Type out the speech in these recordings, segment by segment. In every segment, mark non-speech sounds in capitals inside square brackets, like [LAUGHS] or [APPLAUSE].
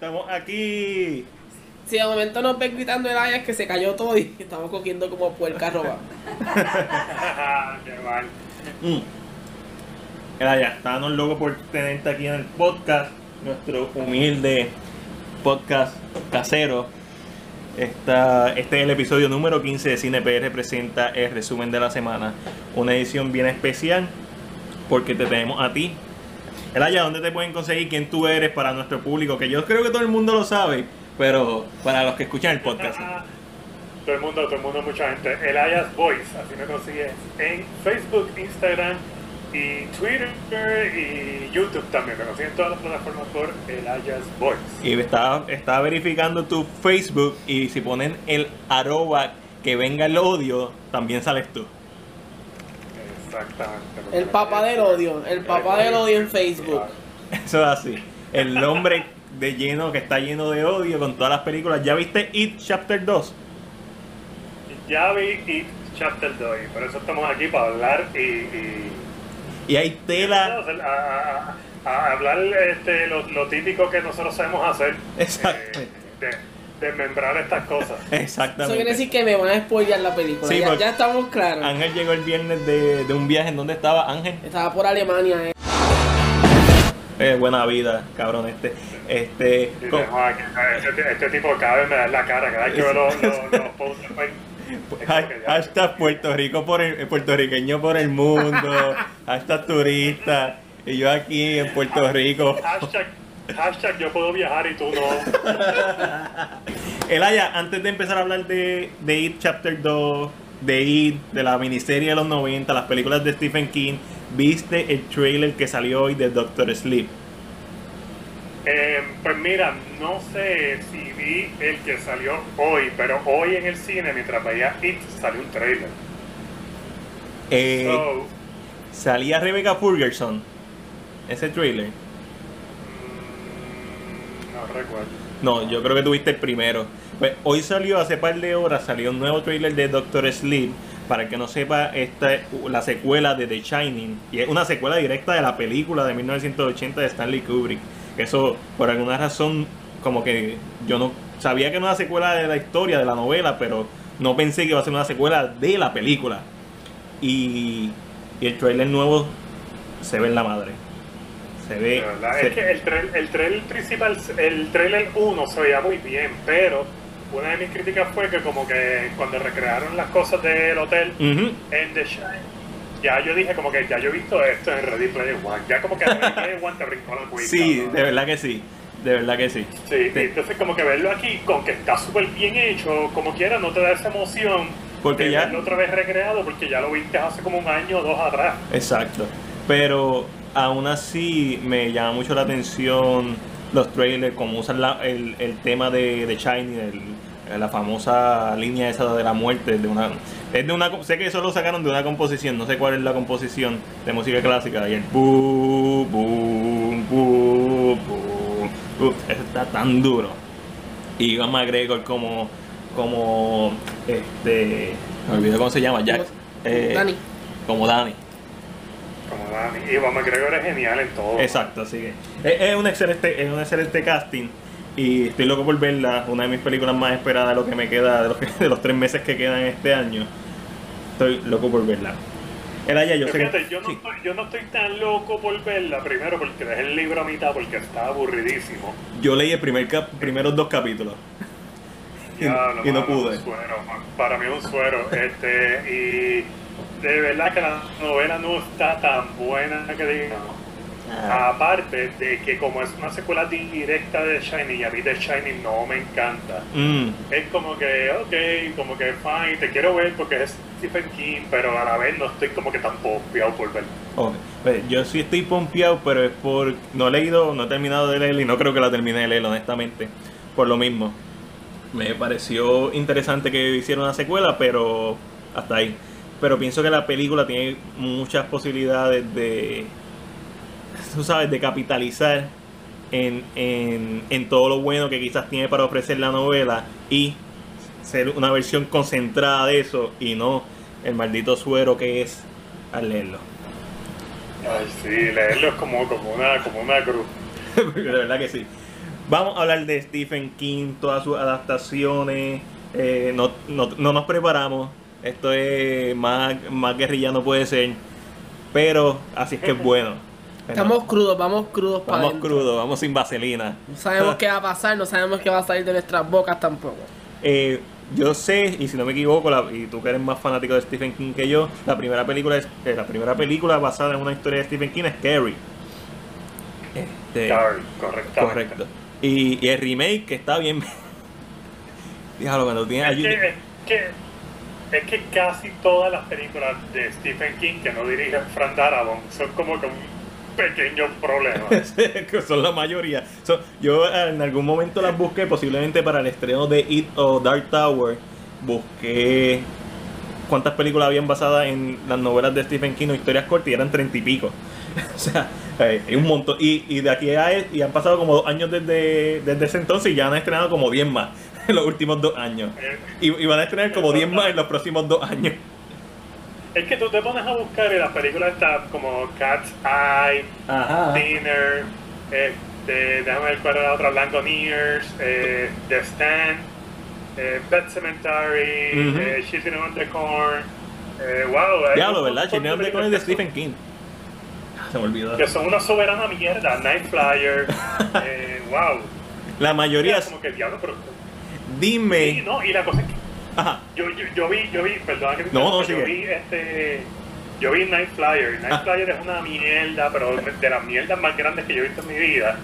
estamos aquí. Si de momento nos ven gritando el área es que se cayó todo y [LAUGHS] estamos cogiendo como puerca roba. [LAUGHS] Qué mal. Mm. Ya, estábamos locos por tenerte aquí en el podcast, nuestro humilde podcast casero. Esta, este es el episodio número 15 de Cine PR presenta el resumen de la semana. Una edición bien especial porque te tenemos a ti. Elaya, ¿dónde te pueden conseguir quién tú eres para nuestro público? Que yo creo que todo el mundo lo sabe, pero para los que escuchan el podcast. Todo el mundo, todo el mundo, mucha gente. Elias Voice, así me consigues en Facebook, Instagram y Twitter y YouTube también. Me consiguen en todas las plataformas por Elias Voice. Y estaba, estaba verificando tu Facebook y si ponen el arroba que venga el odio, también sales tú. Exactamente. El papá del odio, el papá del odio en Facebook. Eso es así. El nombre de lleno que está lleno de odio con todas las películas. ¿Ya viste It Chapter 2? Ya vi It Chapter 2 y por eso estamos aquí para hablar y... y Y hay tela. a, a- a hablar este, lo, lo típico que nosotros sabemos hacer. Exacto. eh, de desmembrar estas cosas. [LAUGHS] Eso quiere Exactamente. decir que me van a spoilear la película. Sí, ya, porque- ya estamos claros. Ángel llegó el viernes de, de un viaje en donde estaba Ángel. Estaba por Alemania. eh. Eh, buena vida, cabrón este. Este. Y co- de, "Joder, que Este, este tipo cada vez me da en la cara, cada vez que veo los, los, los [LAUGHS] posts Hashtag Puerto Rico por el, puertorriqueño por el mundo. Hashtag turista. Y yo aquí en Puerto Rico. Hashtag, hashtag yo puedo viajar y tú no. [LAUGHS] Elaya, antes de empezar a hablar de, de It Chapter 2, de It, de la miniserie de los 90, las películas de Stephen King, ¿viste el trailer que salió hoy de Doctor Sleep? Eh, pues mira, no sé si vi el que salió hoy, pero hoy en el cine, mientras veía It, salió un trailer. Eh, So, salía Rebecca Ferguson. Ese trailer. No, yo creo que tuviste el primero. Pues hoy salió, hace par de horas, salió un nuevo trailer de Doctor Sleep. Para el que no sepa, esta es la secuela de The Shining. Y es una secuela directa de la película de 1980 de Stanley Kubrick. Eso, por alguna razón, como que yo no sabía que era una secuela de la historia, de la novela, pero no pensé que iba a ser una secuela de la película. Y, y el trailer nuevo se ve en la madre. Se ve. Se- es que el, trail- el trailer principal, el trailer 1 se veía muy bien, pero una de mis críticas fue que como que cuando recrearon las cosas del hotel en The Shine, ya yo dije como que ya yo he visto esto en Ready Player One, ya como que Ready Player One te brincó la cuita. Sí, ¿no? de verdad que sí. De verdad que sí. Sí, entonces como que verlo aquí, con que está súper bien hecho, como quiera, no te da esa emoción Porque de ya- verlo otra vez recreado, porque ya lo viste hace como un año o dos atrás. Exacto. Pero aún así me llama mucho la atención los trailers, como usan la- el, el tema de, de Shiny, el- la famosa línea esa de la muerte. De una, es de una, sé que eso lo sacaron de una composición, no sé cuál es la composición de música clásica. Y el boom, boom, boom, boom. Uf, eso está tan duro. Y Iván McGregor como, como, este, me olvidé cómo se llama, Jack. eh, Dani. Como Dani. Como Dani. Juan McGregor es genial en todo. Exacto, así que es, es un excelente, es un excelente casting y estoy loco por verla, una de mis películas más esperadas de lo que me queda, de los, [LAUGHS] de los tres meses que quedan este año. Estoy loco por verla. Era ya, yo sé fíjate, que, yo, no sí. estoy, yo no estoy tan loco por verla, primero porque dejé el libro a mitad porque está aburridísimo. yo leí el primer cap- primeros dos capítulos y, Ya, [LAUGHS] y no pude. Suero, para mí es un suero. Este, y de verdad que la novela no está tan buena que digamos. Ah, Aparte de que como es una secuela directa de Shiny y a mí de Shiny no me encanta. mm, Es como que, ok, como que fine, te quiero ver porque es Stephen King, pero a la vez no estoy como que tan pompeado por verlo. ok. Pues, yo sí estoy pompeado, pero es por no he leído, no he terminado de leer y no creo que la termine de leer honestamente, por lo mismo. Me pareció interesante que hiciera una secuela, pero hasta ahí. Pero pienso que la película tiene muchas posibilidades de, tú sabes, de capitalizar en, en, en todo lo bueno que quizás tiene para ofrecer la novela y ser una versión concentrada de eso y no el maldito suero que es al leerlo. Ay, sí, leerlo es como, como, una, como una cruz. [LAUGHS] de verdad que sí. Vamos a hablar de Stephen King, todas sus adaptaciones. eh, no, no- no nos preparamos. Esto es más, más guerrilla no puede ser. Pero así es que es [LAUGHS] bueno. Estamos crudos, vamos crudos para Vamos crudos, vamos sin vaselina. No sabemos [LAUGHS] qué va a pasar, no sabemos qué va a salir de nuestras bocas tampoco. Eh, yo sé, y si no me equivoco, la- y tú que eres más fanático de Stephen King que yo, la primera película es, eh, la primera película basada en una historia de Stephen King es Carrie. Este, Carrie, correctamente. correcto. Y, y el remake que está bien. [LAUGHS] Dígalo cuando tiene a Es que, casi todas las películas de Stephen King que no dirige Frank Darabont son como que un pequeño problema. [LAUGHS] son la mayoría. Yo eh, en algún momento las busqué, posiblemente para el estreno de It o Dark Tower. Busqué cuántas películas habían basadas en las novelas de Stephen King o historias cortas y eran treinta y pico. [LAUGHS] o sea, eh, hay un montón. Y, y de aquí a y han pasado como dos años desde, desde ese entonces y ya han estrenado como 10 más en los últimos dos años. Eh, Y, y van a estrenar como 10 más en los próximos dos años. Es que tú te pones a buscar y las películas están como Cat's Eye, Ajá. Dinner, este, déjame ver cuál era la otra, Langoneers, eh, The Stand, eh, Pet Cemetery, Ujú. eh, Children of the Corn. Eh, wow, Diablo, ¿verdad? Children of the Corn es de Stephen King. Se me olvidó. Que son una soberana mierda, Night Flyer. [LAUGHS] eh, wow. La mayoría. Era como que diablo, pero. Dime. Sí, no, y la cosa es que Ajá. yo, yo, yo vi, yo vi, perdón que No, no, yo vi este. Yo vi Night Flyer. Night Ah. Flyer es una mierda, pero de las mierdas más grandes que yo he visto en mi vida.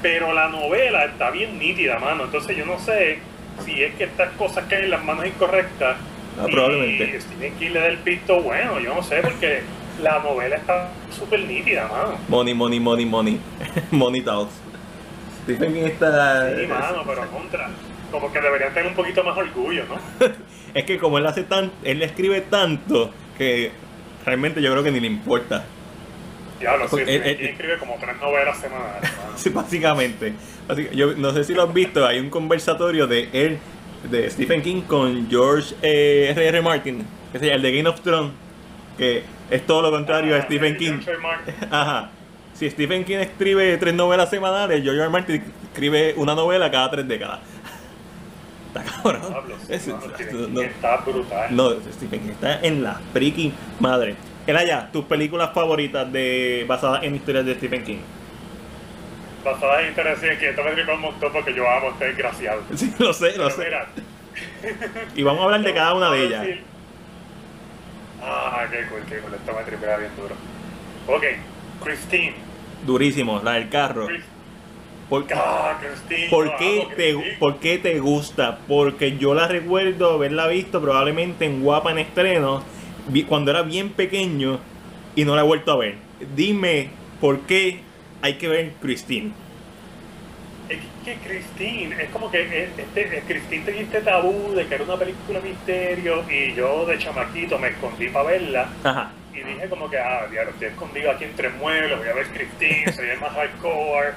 Pero la novela está bien nítida, mano. Entonces yo no sé si es que estas cosas caen en las manos incorrectas. Ah, y probablemente. Stephen King le da el pisto bueno, yo no sé, porque la novela está súper nítida, mano. Money, money, money, money. [LAUGHS] money talks. Stephen está. Sí, mano, pero contra. Como que deberían tener un poquito más orgullo, ¿no? [LAUGHS] Es que como él hace tan. Él escribe tanto que realmente yo creo que ni le importa. Diablo, sí, él- él- escribe como tres novelas semanales. [LAUGHS] Sí, básicamente. Así Yo no sé si lo has visto, hay un conversatorio de él, de Stephen King con George eh, R. R. Martin, que es el de Game of Thrones, que es todo lo contrario a Ah, Stephen King. George R. Martin. [LAUGHS] Ajá. Si Stephen King escribe tres novelas semanales, George R. R. Martin escribe una novela cada tres décadas. Está cabrón. Es- Stephen King no, está brutal. no, Stephen King está en la freaking madre. Elaya, tus películas favoritas de basadas en historias de Stephen King. Basadas en intereses que esto me tripa un montón porque yo amo este desgraciado. [LAUGHS] Sí, lo sé, lo Pero sé. mira, Y vamos a hablar de cada una de ellas. Ah, qué cool, qué cool. Esto me tripea bien duro. Ok, Christine. Durísimo, la del carro. ¿Por, Ah, por qué te. ¿Por qué te gusta? Porque yo la recuerdo haberla visto probablemente en Guapa en estreno cuando era bien pequeño y no la he vuelto a ver. Dime por qué hay que ver Christine. Es que Christine, es como que eh, este, eh, Christine tenía este tabú de que era una película misterio y yo de chamaquito me escondí para verla Ajá. y dije como que, ah, diablo, estoy escondido aquí entre muebles, voy a ver Christine, soy el más hardcore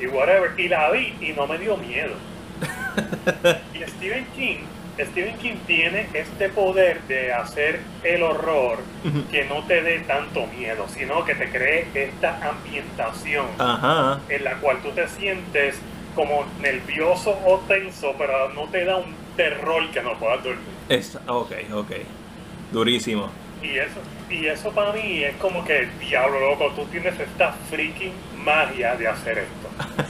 y whatever. Y la vi y no me dio miedo. [LAUGHS] Y Stephen King, Stephen King tiene este poder de hacer el horror que no te dé tanto miedo, sino que te cree esta ambientación en la cual tú te sientes como nervioso o tenso, pero no te da un terror que no puedas dormir. Es, ok, ok. Durísimo. Y eso, y eso para mí es como que, diablo loco, tú tienes esta freaking magia de hacer esto.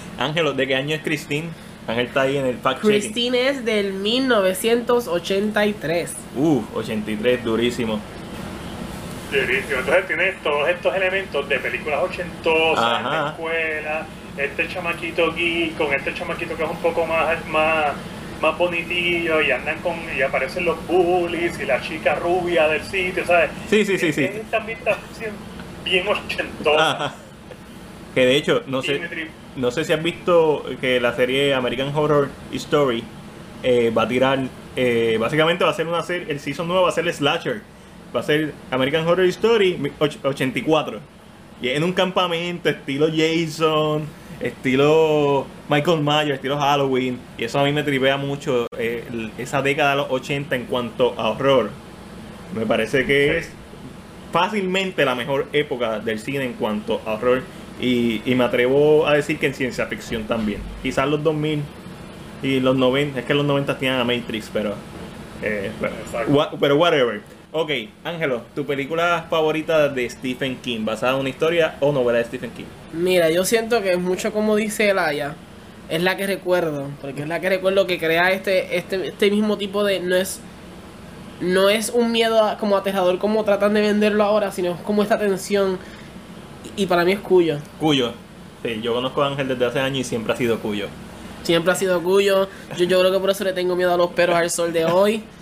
[LAUGHS] Ángelo, ¿de qué año es Christine? Ángel está ahí en el fact checking. Christine es del 1983. Uh, 83, durísimo. Durísimo. Entonces tienes todos estos elementos de películas ochentosas, Ajá. la escuela, este chamaquito geek, con este chamaquito que es un poco más, más, más bonitillo y andan con, y aparecen los bullies y la chica rubia del sitio, ¿sabes? Sí, sí, sí, sí. Es ambientación bien ochentosa. Ajá. Que de hecho, no sé, no sé si has visto que la serie American Horror Story eh, va a tirar, eh, básicamente va a ser una serie, el season nuevo va a ser el slasher, va a ser American Horror Story och- 84. Y en un campamento estilo Jason, estilo Michael Myers, estilo Halloween. Y eso a mí me tripea mucho, eh, esa década de los 80 en cuanto a horror. Me parece que es fácilmente la mejor época del cine en cuanto a horror Y, y me atrevo a decir que en ciencia ficción también. Quizás los 2000 y los 90, es que los 90 tenían a Matrix, pero... eh, pero, Exacto. wha- pero whatever. Ok, Ángelo, ¿tu película favorita de Stephen King? ¿Basada en una historia o novela de Stephen King? Mira, yo siento que es mucho como dice Elaya. Es la que recuerdo. Porque es la que recuerdo que crea este, este, este mismo tipo de. No es. No es un miedo a- como aterrador como tratan de venderlo ahora, sino es como esta tensión. Y, para mí es Cuyo. Cuyo. Sí, yo conozco a Ángel desde hace años y siempre ha sido Cuyo. Siempre ha sido Cuyo. Yo, yo creo que por eso le tengo miedo a los perros al sol de hoy. [LAUGHS]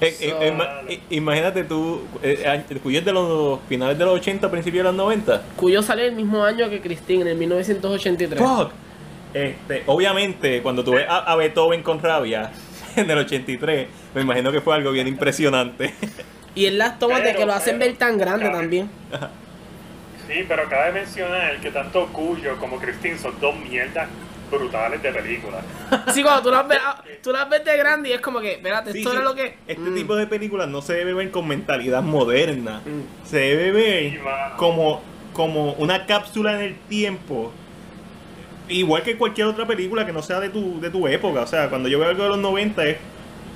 Eh, eh, So- eh, imagínate tú, eh, Cuyo es de los finales de los 80, principios de los 90. Cuyo sale el mismo año que Christine, en el 1983. Fuck. Este, obviamente, cuando tú ves a, a Beethoven con rabia [LAUGHS] en el 83, me imagino que fue algo bien impresionante. Y en las tomas de que lo hacen pero, ver tan grande cabe- también. Sí, pero cabe mencionar que tanto Cuyo como Christine son dos mierdas brutales de películas. Sí, cuando tú las ves, [LAUGHS] ah, tú las ves de grande y es como que, espérate, Sí, esto sí, era lo que. Este Mm. tipo de películas no se debe ver con mentalidad moderna. Mm. Se debe ver Sí, como, como una cápsula en el tiempo. Igual que cualquier otra película que no sea de tu, de tu época. O sea, cuando yo veo algo de los 90 es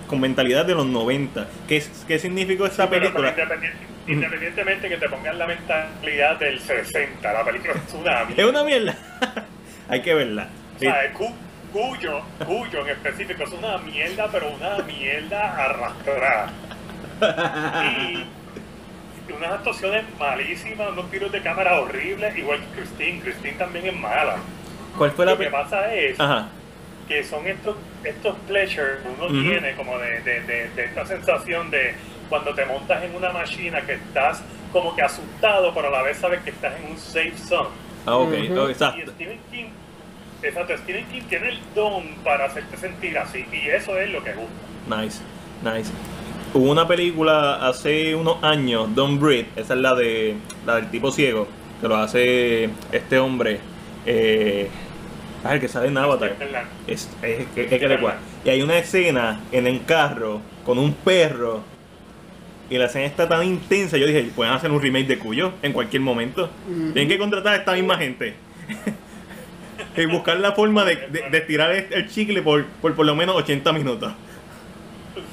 con mentalidad de los 90. ¿Qué, es- qué significó esta película? independiente- independientemente que te pongan la mentalidad del 60, la película es una [LAUGHS] Es mierda. una mierda. Hay que verla. O sea, Cu- Cuyo, Cuyo en específico es una mierda, pero una mierda arrastrada. Y unas actuaciones malísimas, unos tiros de cámara horribles, igual que Christine. Christine también es mala. ¿Cuál fue la Lo que pasa es Ajá. Que son estos estos pleasures que uno tiene como de, de, de, de esta sensación de cuando te montas en una máquina que estás como que asustado pero a la vez sabes que estás en un safe zone Ah, ok. Ujú. oh, y. Stephen King exacto Stephen King tiene el don para hacerte sentir así y eso es lo que gusta Nice, nice. Hubo una película hace unos años, Don't Breathe, esa es la de la del tipo ciego, que lo hace este hombre, eh, ah, el que sale en Avatar. Es, es, es, es que Y hay una escena en el carro con un perro. Y la escena está tan intensa, yo dije, pueden hacer un remake de Cuyo en cualquier momento. Tienen que contratar a esta misma gente. [LAUGHS] y buscar la forma de, de, de estirar el el chicle por, por por lo menos 80 minutos.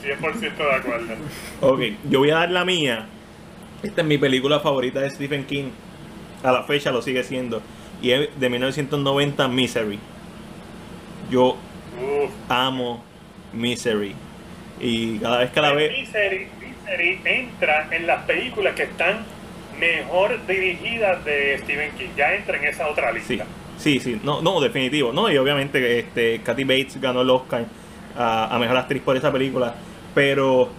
100% de acuerdo Ok, yo voy a dar la mía. Esta es mi película favorita de Stephen King. A la fecha lo sigue siendo. Y es de 1990, Misery. Yo amo Misery. Y cada vez que la ve... Misery, Misery entra en las películas que están mejor dirigidas de Stephen King ya entra en esa otra Sí, lista sí, sí. No, no, definitivo. No, y obviamente este, Kathy Bates ganó el Oscar a, a Mejor Actriz por esa película. Pero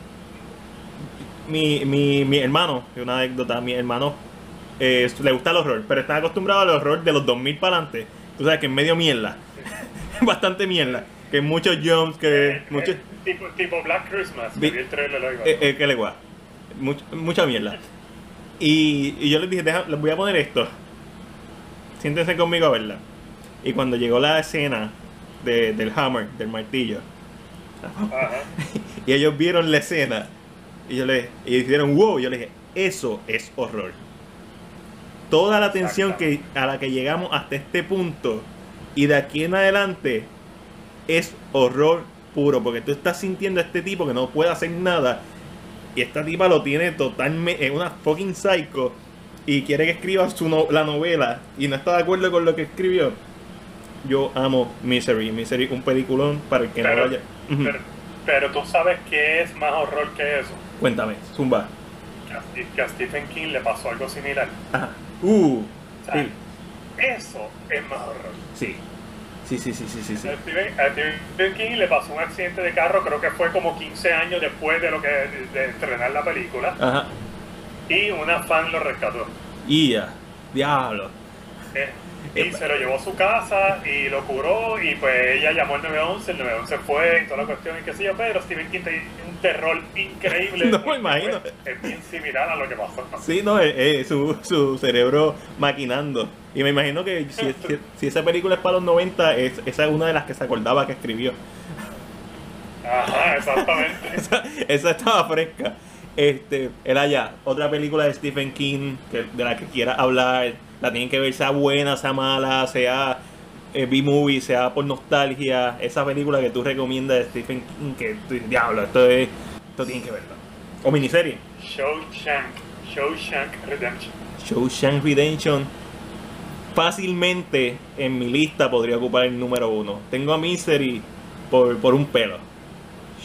mi, mi, mi hermano, una anécdota, mi hermano eh, le gusta el horror, pero está acostumbrado al horror de los 2000 para adelante. Tú sabes que es medio mierda. [LAUGHS] Bastante mierda. Que muchos jumps, que Eh, muchos... eh, tipo, tipo Black Christmas Vi- el trailer hoy, que le guá. Much- mucha mierda. Y, y yo les dije, "Deja- les voy a poner esto. Siéntense conmigo a verla. Y cuando llegó la escena de- del hammer, del martillo, Ajá. [LAUGHS] y ellos vieron la escena, y yo les y dijeron, wow, yo les dije, eso es horror. Toda la tensión que, a la que llegamos hasta este punto, y de aquí en adelante, es horror puro, porque tú estás sintiendo a este tipo que no puede hacer nada, y esta tipa lo tiene totalmente, es una fucking psycho, y quiere que escriba su no- la novela, y no está de acuerdo con lo que escribió. Yo amo Misery, Misery, un peliculón para el que no vaya. Ujú. pero, pero tú sabes que es más horror que eso. Cuéntame, Zumba. Que a Stephen King le pasó algo similar. Ajá. Uh, O sea, sí, Eso es más horror. sí. Sí, sí, sí, sí, sí, sí. A Stephen, a Stephen King le pasó un accidente de carro, creo que fue como 15 años después de lo que de, de estrenar la película, Ajá. y una fan lo rescató. Ia, diablo. Eh, y se lo llevó a su casa y lo curó y pues ella llamó al 911, el 911 fue y toda la cuestión y qué sé yo, pero Stephen King tiene un terror increíble. [LAUGHS] No me imagino. Es bien similar a lo que pasó. Sí, no, eh, eh, su, su cerebro maquinando. Y me imagino que si, [LAUGHS] si- si esa película es para los 90, es, esa es una de las que se acordaba que escribió. Ajá, exactamente. [LAUGHS] Esa, esa estaba fresca. Este, era ya otra película de Stephen King que, de la que quiera hablar. La tienen que ver, sea buena, sea mala, sea eh, B-movie, sea por nostalgia, esa película que tú recomiendas de Stephen King, que tú dices, diablo, esto es, esto tienen que verlo. O miniserie. Shawshank, Shawshank Redemption. Shawshank Redemption fácilmente en mi lista podría ocupar el número uno. Tengo a Misery por, por un pelo.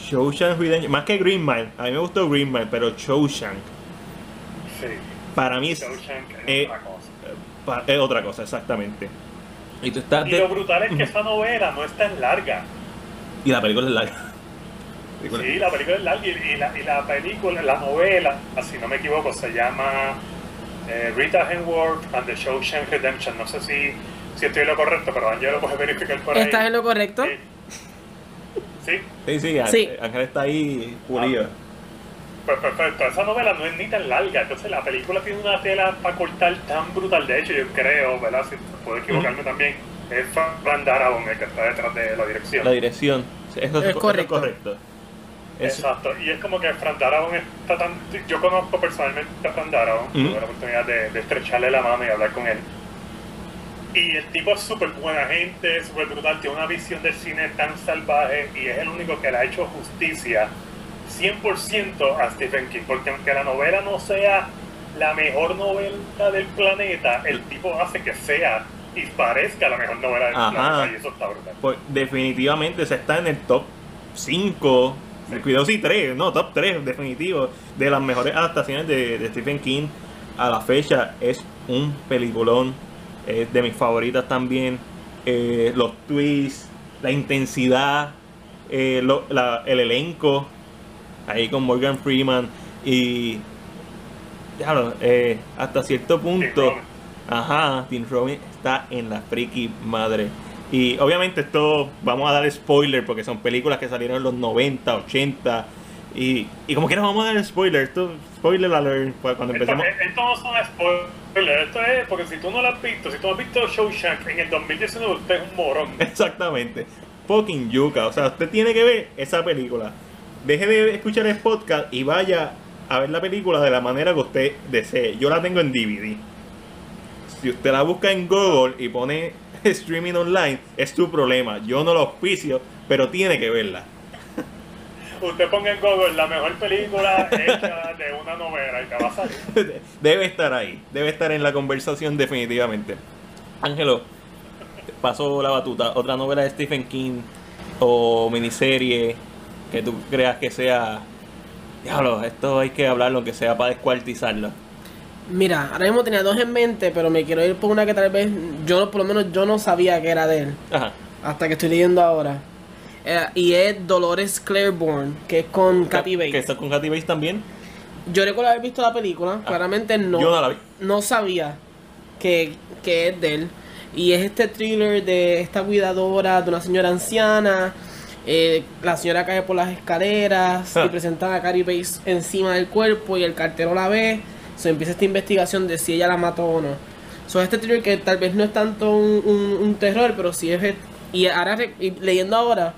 Shawshank Redemption, más que Green Mile, a mí me gustó Green Mile, pero Shawshank Sí, para mí es, Shawshank es eh, otra cosa. Pa- es otra cosa, exactamente. Y tú estás Y de- lo brutal es que esa novela no es tan larga. y la película es larga. Sí, la película es larga y, la, y la película, la novela, si no me equivoco, se llama eh, Rita Hayworth and the Shawshank Redemption. No sé si, si estoy en lo correcto, pero Ángel lo puede verificar por ahí. ¿Estás en lo correcto? Sí, Sí, sí, Sí. Ángel está ahí pulido. Perfecto. Esa novela no es ni tan larga. Entonces la película tiene una tela para cortar tan brutal. De hecho, yo creo, ¿verdad? Si puedo equivocarme también, es Fran Darabont el que está detrás de la dirección. La dirección. Eso, Es correcto. Exacto, y es como que Fran Darabont está tan... Yo conozco personalmente a Fran Darabont, Ujú. tuve la oportunidad de, de estrecharle la mano y hablar con él. Y el tipo es súper buena gente, súper brutal, tiene una visión del cine tan salvaje y es el único que le ha hecho justicia 100% a Stephen King, porque aunque la novela no sea la mejor novela del planeta, el tipo hace que sea y parezca la mejor novela del Ajá. planeta y eso está brutal. pues, definitivamente se está en el top 5, cuidado si 3, no, top 3 definitivo, de las mejores adaptaciones de, de Stephen King a la fecha. Es un peliculón, es de mis favoritas también. Eh, los twists, la intensidad, eh, lo- la- el elenco, ahí con Morgan Freeman y... Claro, eh, hasta cierto punto... Ajá, Tim Robin está en la friki madre. Y obviamente esto, vamos a dar spoiler porque son películas que salieron en los 90, 80. Y, y como quieras vamos a dar spoiler. Esto, spoiler alert, cuando Esto, empecemos. esto no son spoilers, esto es porque si tú no lo has visto, si tú no has visto Shawshank en el 2019, usted es un morón. [LAUGHS] Exactamente. Fucking yuca. O sea, usted tiene que ver esa película. Deje de escuchar el podcast y vaya a ver la película de la manera que usted desee. Yo la tengo en DVD. Si usted la busca en Google y pone [LAUGHS] streaming online, es tu problema. Yo no lo auspicio, pero tiene que verla. Usted ponga en Google la mejor película hecha de una novela y te va a salir. [LAUGHS] Debe estar ahí. Debe estar en la conversación definitivamente. Ángelo, paso la batuta. Otra novela de Stephen King o miniserie que tú creas que sea... Diablo, esto hay que hablarlo, que sea para descuartizarlo. Mira, ahora mismo tenía dos en mente, pero me quiero ir por una que tal vez yo, por lo menos yo no sabía que era de él, Ajá. hasta que estoy leyendo ahora. Eh, y es Dolores Claiborne, que es con Kathy Que Bates. está con Kathy Bates también. Yo recuerdo haber visto la película, claramente no, Ah, Yo no la vi. no sabía que, que es de él. Y es este thriller de esta cuidadora de una señora anciana. Eh, la señora cae por las escaleras Ah. y presentan a Carrie Bates encima del cuerpo y el cartero la ve. Se empieza esta investigación de si ella la mató o no. So, este thriller que tal vez no es tanto un, un- un terror, pero sí es... Y ahora y leyendo ahora,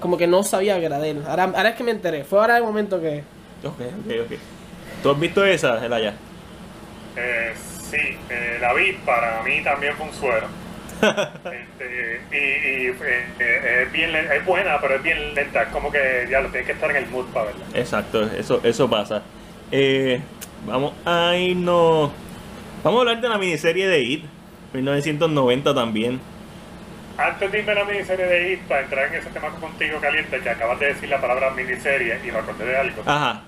como que no sabía que era de él. Ahora, ahora es que me enteré. Fue ahora el momento que... Ok, ok, ok. ¿Tú has visto esa, Elaya? Eh, sí, eh, la vi, para mí también fue un suero. Este, y y, eh, eh, es, bien, es buena, pero es bien lenta. Es como que ya lo tienes que estar en el mood para verla. Exacto, eso, eso pasa. Eh, vamos a irnos. Vamos a hablar de la miniserie de It, 1990 también. Antes de irme a la miniserie de IT, para entrar en ese tema contigo caliente, que acabas de decir la palabra miniserie y me acordé de algo. Ajá,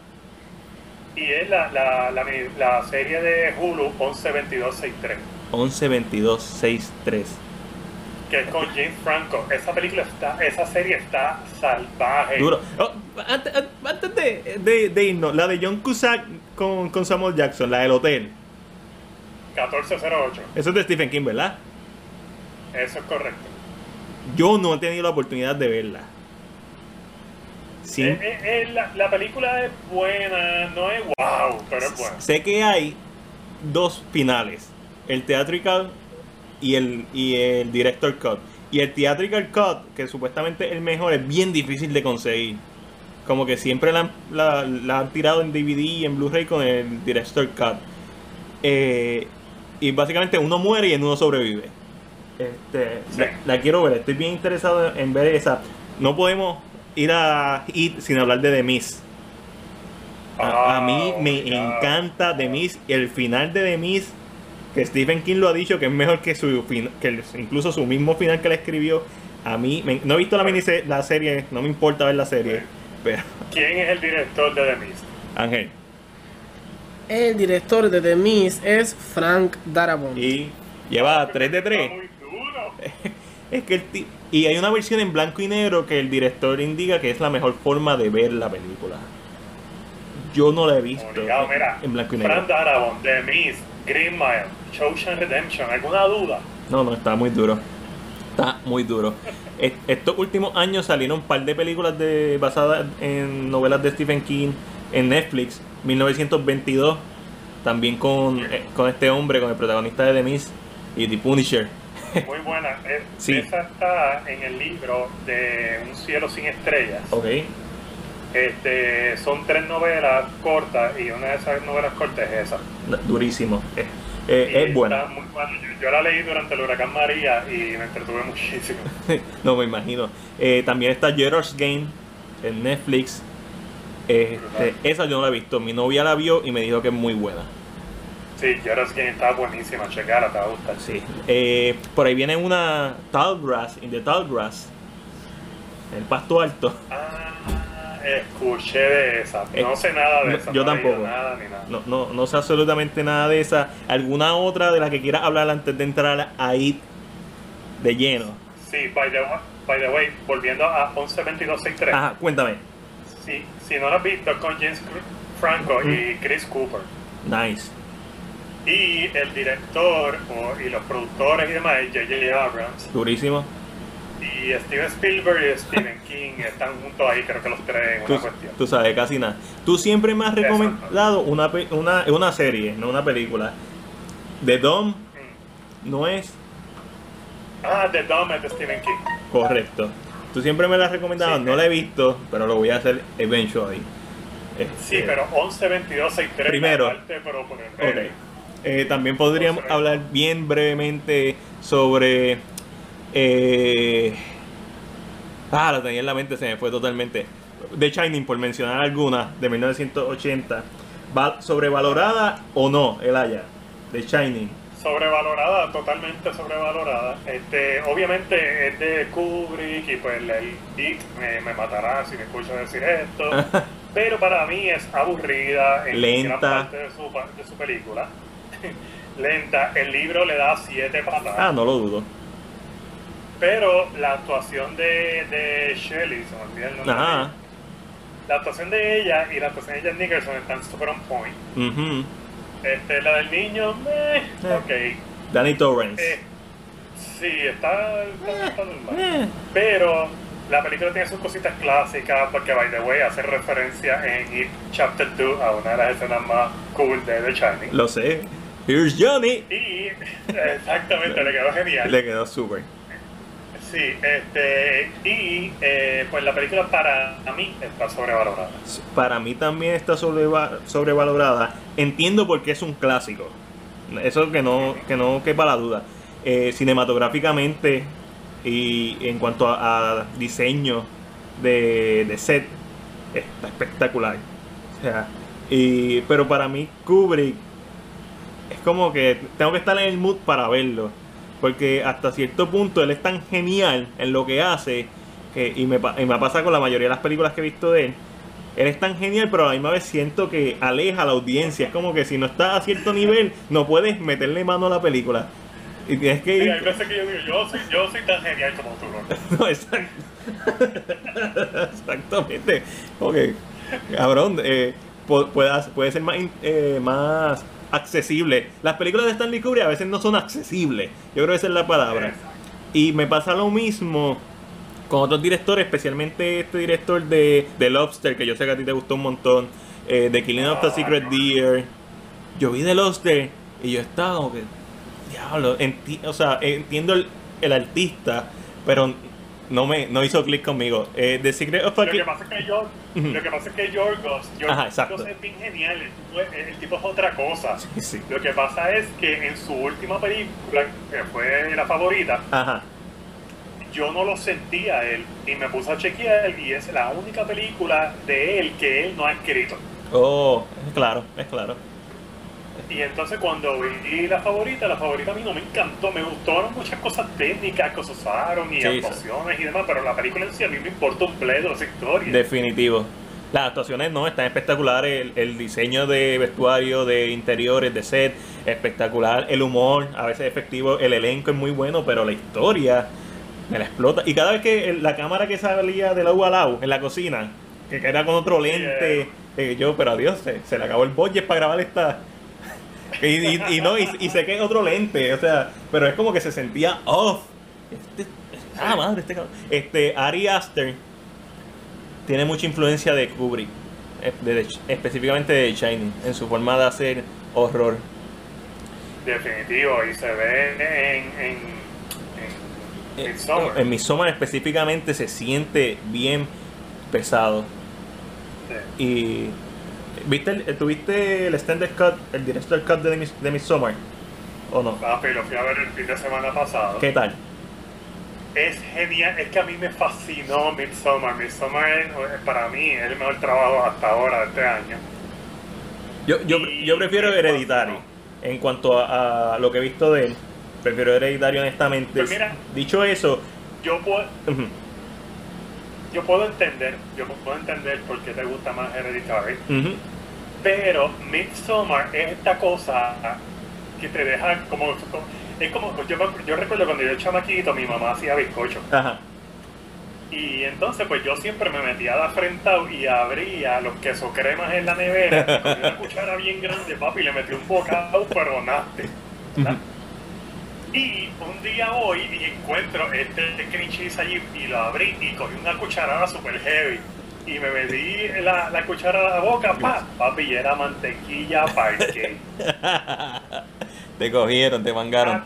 Y es la, la, la, la serie de Hulu 112263, 11 22 63. que es con James Franco. Esa película está, esa serie está salvaje. Duro. Oh, antes, antes de, de, de irnos, la de John Cusack con, con Samuel Jackson, la del hotel. 1408, Eso es de Stephen King, ¿verdad? eso es correcto. Yo no he tenido la oportunidad de verla. Sí. Eh, eh, eh, la, la película es buena, no es wow, pero es buena. Sé que hay dos finales, el theatrical y el, y el director cut. Y el theatrical cut, que supuestamente es el mejor, es bien difícil de conseguir. Como que siempre la, han- la- la han tirado en DVD y en Blu-ray con el director cut. Eh, y básicamente uno muere y el uno sobrevive. Este, Sí. la, la quiero ver, estoy bien interesado en ver esa. No podemos ir a It sin hablar de The Miz. A, a mí Oh, me encanta The Miz y el final de The Miz, que Stephen King lo ha dicho que es mejor que su fin- que incluso su mismo final que le escribió. A mí, me- no he visto la miniserie, la serie, no me importa ver la serie, pero ¿Quién es el director de The Mist? Ángel. El director de The Mist es Frank Darabont. Y lleva 3 de 3. Está muy duro. [LAUGHS] Es que el y hay una versión en blanco y negro que el director indica que es la mejor forma de ver la película. Yo no la he visto Obligado, mira. en blanco y negro. Fran Darabont, The Mist, Green Mile, Shawshank Redemption. ¿Alguna duda? No, no, está muy duro. Está muy duro. [LAUGHS] Es- Estos últimos años salieron un par de películas de, basadas en novelas de Stephen King en Netflix. 1922, también con, eh, con este hombre, con el protagonista de The Mist y The Punisher. [LAUGHS] Muy buena. Es- Sí. Esa está en el libro de Un cielo sin estrellas. Ok. Este, son tres novelas cortas y una de esas novelas cortas es esa. Durísimo. Es, eh, es buena. está muy buena. Yo, yo la leí durante el huracán María y me entretuve muchísimo. [LAUGHS] no me imagino. Eh, también está Gerard's Game en Netflix. Este, esa yo no la he visto. Mi novia la vio y me dijo que es muy buena. Sí, Gerald's Game está buenísima, checara, te va a gustar. Sí. Eh, por ahí viene una Tall Grass, in the Tall Grass. El pasto alto. Ah, escuché de esa. No Eh, sé nada de no, esa. yo no tampoco. Nada, ni nada. No, no, no sé absolutamente nada de esa. ¿Alguna otra de la que quieras hablar antes de entrar ahí de lleno? Sí, by the, wa- by the way, volviendo a 112263. Ajá, cuéntame. Sí, si no lo has visto, con James Franco y Chris Cooper. Nice. Y el director o- y los productores y demás es J.J. Abrams. Durísimo. Y Steven Spielberg y Stephen [LAUGHS] King están juntos ahí, creo que los tres en Tú, una cuestión. tú sabes, casi nada. Tú siempre me has recomendado una, una, una serie, no una película. The Dom Mm. no es Ah, The Dome es de Stephen King. correcto. Tú siempre me la has recomendado, Sí. no la he visto, pero lo voy a hacer eventually. Sí, Este, pero 112263 Primero. aparte, pero por el Ok. medio. Eh, también podríamos hablar bien brevemente sobre. Eh, ah, lo tenía en la mente, se me fue totalmente. The Shining, por mencionar alguna, de 1980. Va- ¿Sobrevalorada o no, el haya? The Shining. Sobrevalorada, totalmente sobrevalorada. Este, obviamente es de Kubrick y pues el Dick me, me matará si me escucha decir esto. [LAUGHS] pero para mí es aburrida en Lenta. gran parte de su, pa- de su película. [LAUGHS] Lenta. El libro le da siete patadas. Ah, no lo dudo. Pero la actuación de, de Shelley, se me olvida el nombre. La actuación de ella y la actuación de Jan Nicholson están super on point. Ujú. Este, la del niño, meh, Eh. ok. Danny Torrance. Eh, sí, está, está, está normal. Eh. Pero la película tiene sus cositas clásicas porque, by the way, hace referencia en It Chapter 2 a una de las escenas más cool de The Shining. Lo sé. Here's Johnny. Y [LAUGHS] exactamente, le quedó genial. Le quedó súper. Sí, este, y eh, pues la película para mí está sobrevalorada. Para mí también está sobreva- sobrevalorada. Entiendo por qué es un clásico. Eso que no, que no quepa la duda. Eh, cinematográficamente y en cuanto a, a diseño de, de set, está espectacular. O sea, y, pero para mí Kubrick es como que tengo que estar en el mood para verlo. Porque hasta cierto punto él es tan genial en lo que hace, que, y, me, y me pasa con la mayoría de las películas que he visto de él, él es tan genial, pero a la misma vez siento que aleja a la audiencia. Es como que si no estás a cierto nivel, no puedes meterle mano a la película. Y tienes que Sí, ir. hay veces que yo digo, yo soy, yo soy tan genial como tú, ¿no? [LAUGHS] No, exacto. Exactamente. Ok. Cabrón, eh, pu- puede, puede ser más, eh, más accesible. Las películas de Stanley Kubrick a veces no son accesibles. Yo creo que esa es la palabra. Y me pasa lo mismo con otros directores, especialmente este director de, de Lobster, que yo sé que a ti te gustó un montón, eh, de Killing of the Secret Deer. Yo vi The Lobster y yo estaba como que, diablo, enti- o sea, entiendo el, el artista, pero no me no hizo clic conmigo. Eh, The Secret of Lo que pasa es que yo, lo que pasa es que Yorgos, Ajá, Yorgos exacto. es bien genial, el tipo, es- el tipo es otra cosa. Sí, sí. Lo que pasa es que en su última película, que fue la favorita, Ajá. yo no lo sentía él y me puse a chequear y es la única película de él que él no ha escrito. Oh, es claro, es claro. Y entonces cuando vi la favorita, la favorita a mí no me encantó, me gustaron muchas cosas técnicas que se usaron y Sí, sí. actuaciones y demás, pero la película en sí a mí me importa un pledo esa historia. Definitivo. Las actuaciones no, están espectaculares. El, el diseño de vestuario, de interiores, de set, espectacular. El humor, a veces efectivo. El elenco es muy bueno, pero la historia me la explota. Y cada vez que el- la cámara que salía de lado a lado en la cocina, que era con otro lente, eh, yo, pero adiós, se, se le acabó el budget para grabar esta. [LAUGHS] Y, y- y no, y, y sé que es otro lente, o sea, pero es como que se sentía off. Este, ah, madre, este. Este, Ari Aster tiene mucha influencia de Kubrick, eh, de- de- específicamente de Shining, en su forma de hacer horror. Definitivo, y se ve en, en, en Eh, Midsommar. En Midsommar específicamente se siente bien pesado. Sí. Y ¿viste el, tuviste el extended cut, el director cut de, Mis- de Midsommar? ¿O no? Papi, lo fui a ver el fin de semana pasado. ¿Qué tal? Es genial, es que a mí me fascinó Midsommar. Midsommar es, para mí es el mejor trabajo hasta ahora de este año. Yo, yo, yo prefiero Hereditary. En cuanto a, a lo que he visto de él, prefiero Hereditary honestamente. Pues mira. Dicho eso, Yo puedo, yo puedo entender, yo puedo entender por qué te gusta más Hereditary, ujú, pero Midsommar es esta cosa que te deja como... es como, yo, yo recuerdo cuando yo era chamaquito, mi mamá hacía bizcocho. ajá, Y entonces pues yo siempre me metía de afrentado y abría los queso cremas en la nevera con una cuchara bien grande, papi, le metí un bocado pero nasty. ujú. Y un día voy y encuentro este cream cheese allí y lo abrí y cogí una cucharada super heavy. Y me metí la, la cuchara a la boca, pa, papi, y era mantequilla parque. [LAUGHS] te cogieron, te mangaron.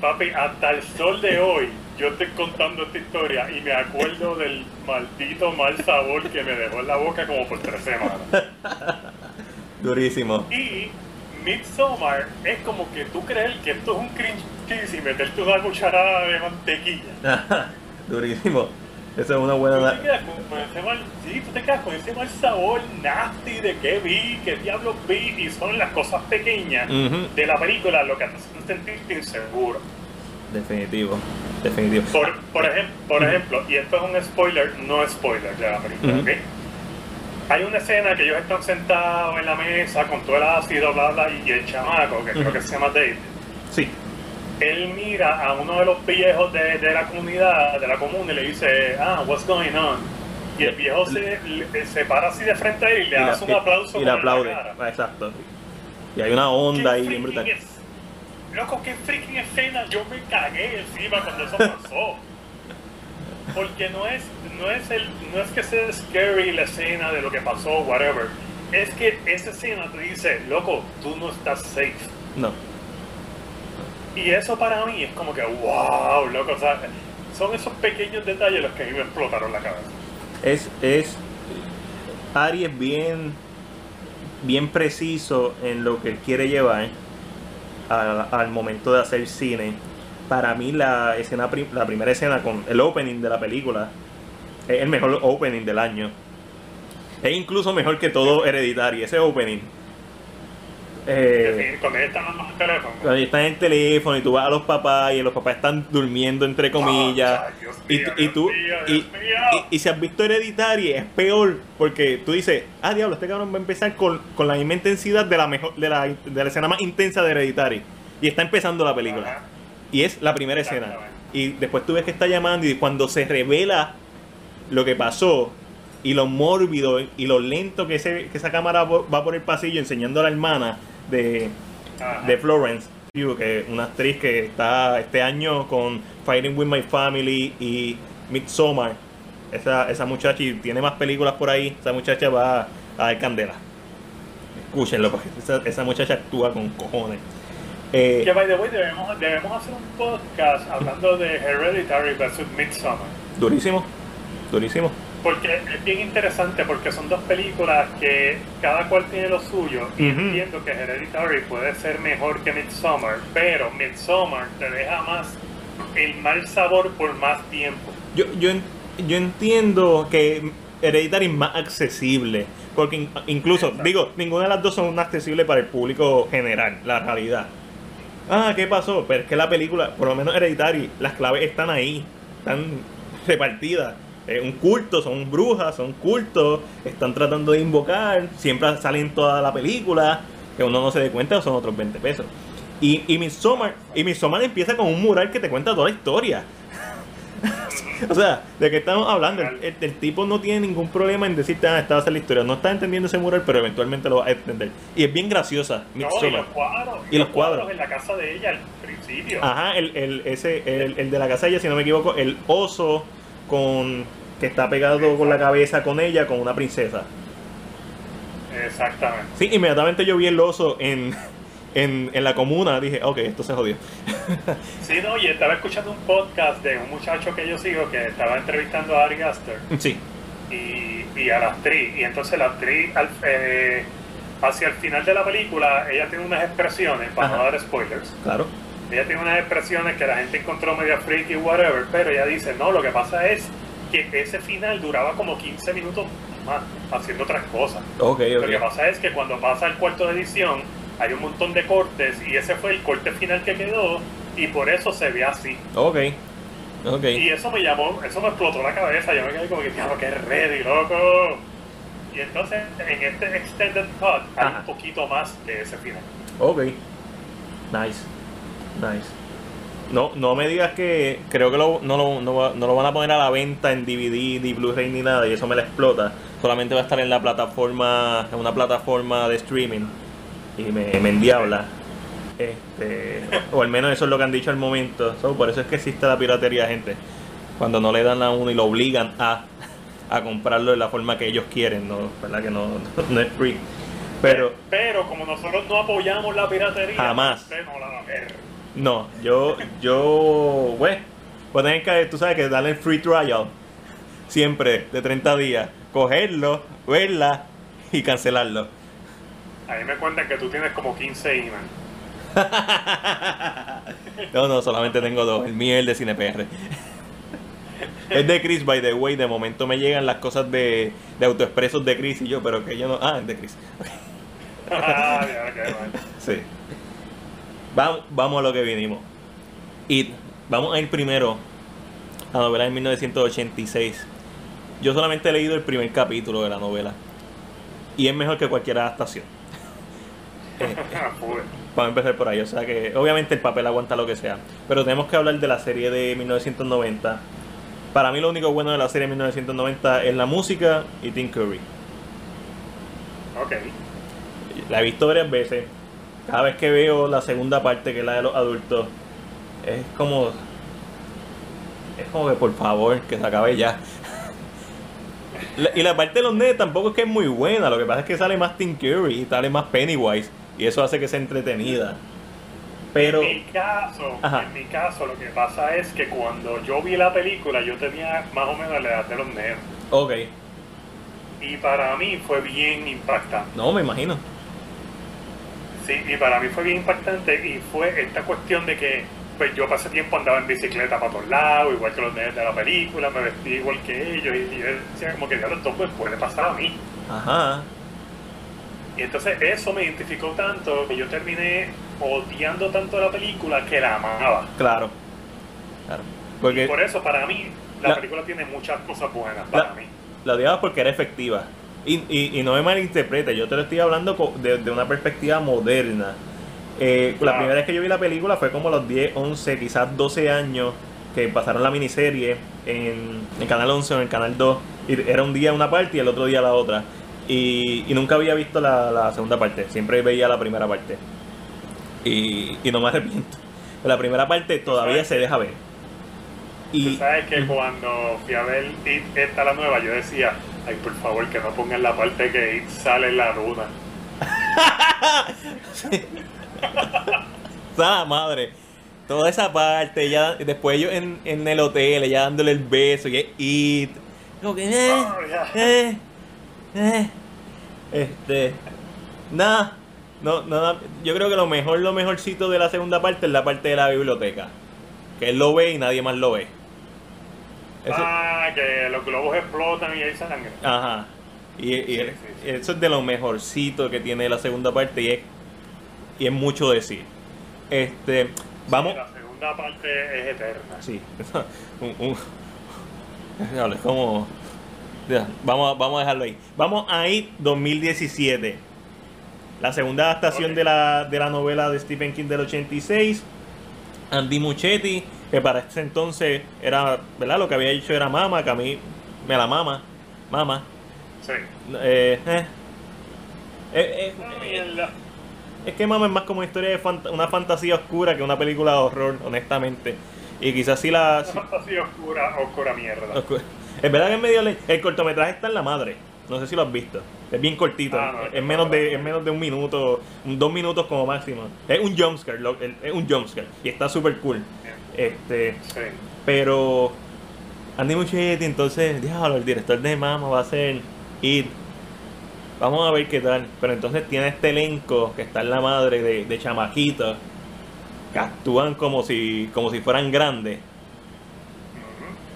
Papi, hasta el sol de hoy, yo estoy contando esta historia y me acuerdo del maldito mal sabor que me dejó en la boca como por tres semanas. [LAUGHS] Durísimo. Y Midsommar es como que tú crees que esto es un cream cheese y meterte una cucharada de mantequilla. [LAUGHS] Durísimo. Esa es una buena. Tú te quedas con ese mal, sí, tú te quedas con ese mal sabor nasty de qué vi, qué diablos vi, y son las cosas pequeñas Ujú. de la película lo que te hacen sentirte inseguro. Definitivo. Definitivo. Por, por, ejem- por ejemplo, y esto es un spoiler, no spoiler de la película, Ujú. ¿ok? Hay una escena que ellos están sentados en la mesa con todo el ácido, bla, bla, y el chamaco, que creo que se llama David, Sí. Él mira a uno de los viejos de, de la comunidad, de la comuna, y le dice, ah, what's going on? Y el viejo se, se para así de frente a él y le Y la- hace un aplauso Y le la aplaude. Ah, Exacto. Y hay una onda ¿Qué ahí bien brutal. es- Loco, qué freaking escena, yo me cagué encima cuando eso pasó. [LAUGHS] Porque no es, no es el, no es que sea scary la escena de lo que pasó, whatever. Es que esa escena te dice, loco, tú no estás safe. No. Y eso para mí es como que, wow, loco, o sea, son esos pequeños detalles los que a mí me explotaron la cabeza. Es, es. Ari es bien. Bien preciso en lo que él quiere llevar al, momento de hacer cine. Para mí, la escena la primera escena con el opening de la película es el mejor opening del año. Es incluso mejor que todo Hereditary, ese opening. Eh, Decir, Cuando ella está hablando por teléfono. Cuando están en el teléfono y tú vas a los papás y los papás están durmiendo entre comillas. Ah, Dios y, mío, y Dios tú mío, y, Dios mío. y- y si has visto Hereditary es peor porque tú dices, ah diablo, este cabrón va a empezar con, con la misma intensidad de la mejor de la, de la escena más intensa de Hereditary. Y está empezando la película. Ajá. Y es la primera escena. Y después tú ves que está llamando y cuando se revela lo que pasó y lo mórbido y lo lento que, ese, que esa cámara va por el pasillo enseñando a la hermana de, Ajá. de Florence que una actriz que está este año con Fighting with My Family y Midsommar. Esa, esa muchacha y tiene más películas por ahí. Esa muchacha va a dar candela. Escúchenlo, porque esa, esa muchacha actúa con cojones. Eh, Que by the way, debemos, debemos hacer un podcast hablando de Hereditary versus Midsommar. Durísimo, durísimo. Porque es bien interesante porque son dos películas que cada cual tiene lo suyo y entiendo que Hereditary puede ser mejor que Midsommar, pero Midsommar te deja más el mal sabor por más tiempo. Yo, yo, yo entiendo que Hereditary es más accesible. Porque in- incluso, Exacto. digo, ninguna de las dos son accesibles para el público general, la realidad. Ah, ¿qué pasó? Pero es que la película, por lo menos Hereditary, las claves están ahí, están repartidas. Es un culto, son brujas, son cultos, están tratando de invocar, siempre salen toda la película, que uno no se dé cuenta, son otros 20 pesos. Y, y Midsommar, y Midsommar empieza con un mural que te cuenta toda la historia. [LAUGHS] o sea, ¿de qué estamos hablando? El, el- el tipo no tiene ningún problema en decirte, ah, esta va a ser la historia. No está entendiendo ese mural, pero eventualmente lo va a entender. Y es bien graciosa, No, y los cuadros. Y los cuadros. en la casa de ella al principio. Ajá, el, el, ese, el, el de la casa de ella, si no me equivoco, el oso con que está pegado con la cabeza con ella, con una princesa. Exactamente. Sí, inmediatamente yo vi el oso en, en, en la comuna, dije, ok, esto se jodió. Sí, no, y estaba escuchando un podcast de un muchacho que yo sigo que estaba entrevistando a Ari Aster sí, y, y a la actriz. Y entonces la actriz, al- eh, hacia el final de la película, ella tiene unas expresiones, para no dar spoilers, claro. ella tiene unas expresiones que la gente encontró media freaky, whatever, pero ella dice, no, lo que pasa es que ese final duraba como 15 minutos más haciendo otras cosas. Lo que pasa es que cuando pasa el cuarto de edición, hay un montón de cortes y ese fue el corte final que quedó y por eso se ve así. Ok. Ok. Y eso me llamó, eso me explotó la cabeza, yo me quedé como que, diablo, que ready, loco. Y entonces en este extended cut hay Ajá. un poquito más de ese final. Ok. Nice. Nice. No, no me digas que creo que lo- no, lo, no, no lo van a poner a la venta en DVD, ni Blu-ray ni nada y eso me la explota. Solamente va a estar en la plataforma, en una plataforma de streaming y me, me endiabla. Este, o al menos eso es lo que han dicho al momento. So, por eso es que existe la piratería, gente. Cuando no le dan a uno y lo obligan a, a comprarlo de la forma que ellos quieren, no, ¿verdad? Que no, [LAUGHS] no es free. Pero Pero como nosotros no apoyamos la piratería, Jamás. usted no la va a ver. No, yo, yo, güey, voy a tener que, tú sabes que darle el free trial, siempre, de 30 días, cogerlo, verla y cancelarlo. Ahí me cuentan que tú tienes como 15 emails. [LAUGHS] No, no, solamente tengo dos, el mío y el de CinePR. Es de Chris, by the way, de momento me llegan las cosas de, de autoexpresos de Chris y yo, pero que yo no, ah, es de Chris. [LAUGHS] Ah, ya, qué mal. Sí. Vamos, vamos a lo que vinimos. Y vamos a ir primero a la novela de 1986. Yo solamente he leído el primer capítulo de la novela. Y es mejor que cualquier adaptación. [LAUGHS] Eh, Joder. Vamos a empezar por ahí. O sea que obviamente el papel aguanta lo que sea. Pero tenemos que hablar de la serie de 1990. Para mí lo único bueno de la serie de 1990 es la música y Tim Curry. Ok. La he visto varias veces. Cada vez que veo la segunda parte, que es la de los adultos, es como. Es como que por favor, que se acabe ya. [LAUGHS] Y la parte de los nenes tampoco es que es muy buena. Lo que pasa es que sale más Tim Curry y sale más Pennywise. Y eso hace que sea entretenida. Pero. En mi caso, Ajá. en mi caso, lo que pasa es que cuando yo vi la película, yo tenía más o menos la edad de los nenes. Ok. Y para mí fue bien impactante. No, me imagino. Sí, y para mí fue bien impactante y fue esta cuestión de que pues yo pasé tiempo andaba en bicicleta para todos lados, igual que los nenes de la película, me vestí igual que ellos y yo decía como que ya esto pues puede pasar a mí. Ajá. Y entonces eso me identificó tanto que yo terminé odiando tanto la película que la amaba. Claro. Claro. Porque. Y por eso para mí la, La- película tiene muchas cosas buenas para La- mí. La odiaba porque era efectiva. Y, y, y no me malinterprete, yo te lo estoy hablando desde una perspectiva moderna. Eh, La primera vez que yo vi la película fue como a los 10, 11, quizás 12 años que pasaron la miniserie en el canal 11 o en el canal 2. Y era un día una parte y el otro día la otra. Y, y nunca había visto la, la segunda parte, siempre veía la primera parte. Y, y no me arrepiento. La primera parte todavía se deja ver. Tú sabes que cuando fui a ver esta la nueva, yo decía, ay por favor que no pongan la parte que It sale en la luna. ¡Ah, [LAUGHS] madre! toda esa parte, ya después ellos en, en el hotel, ella dándole el beso y es It. Como que, eh, Oh, eh, eh. Este, nada, no, nada, yo creo que lo mejor, lo mejorcito de la segunda parte es la parte de la biblioteca. Que él lo ve y nadie más lo ve. Eso, Ah, que los globos explotan y hay sangre. Ajá. Y, y Sí, el- sí, sí. eso es de lo mejorcito que tiene la segunda parte y es, y es mucho decir. Este, vamos. La segunda parte es eterna. Sí, [LAUGHS] un, un- es como. ya, vamos, a- vamos a dejarlo ahí. Vamos a ir 2017. La segunda adaptación de, la, de la novela de Stephen King del 86. Andy Muchetti, que para ese entonces era, ¿verdad? Lo que había dicho era mama, que a mí me la mama. Mama. Sí. Eh, eh. Eh, eh, es que Mama es más como una historia de fant- una fantasía oscura que una película de horror, honestamente. Y quizás si la. Una fantasía oscura, oscura mierda. es verdad que es medio. El cortometraje está en la madre. No sé si lo has visto. Es bien cortito. Ah, no, es, menos de, es menos de un minuto, dos minutos como máximo. Es un jumpscare, lo- es un jumpscare. Y está súper cool. Este. Sí. Pero. Andy Muschietti, entonces, diablo, el director de Mama va a ser It. Vamos a ver qué tal. Pero entonces tiene este elenco que está en la madre de, de chamaquitos que actúan como si, como si fueran grandes.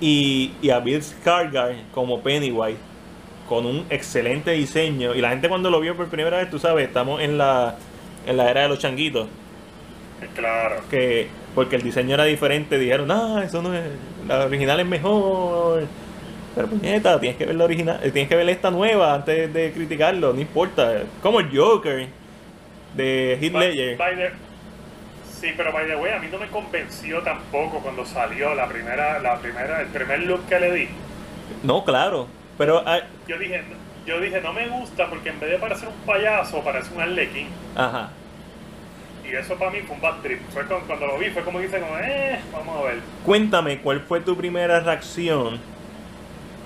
Y, y a Bill Skarsgård como Pennywise con un excelente diseño. Y la gente cuando lo vio por primera vez, tú sabes, estamos en la, en la era de los changuitos. Claro. que porque el diseño era diferente, dijeron, ah, eso no es, la original es mejor. Pero puñeta, tienes que ver la original, eh, tienes que ver esta nueva antes de criticarlo, no importa. Como el Joker de Heath Ledger. by the- Sí, pero by the way, a mí no me convenció tampoco cuando salió la primera, la primera, el primer look que le di. No, claro, pero ah, Yo dije, yo dije, no me gusta porque en vez de parecer un payaso, parece un arlequín. ajá. Y eso para mí fue un bad trip. Fue con- cuando lo vi, fue como dice, como, eh, vamos a ver. Cuéntame, ¿cuál fue tu primera reacción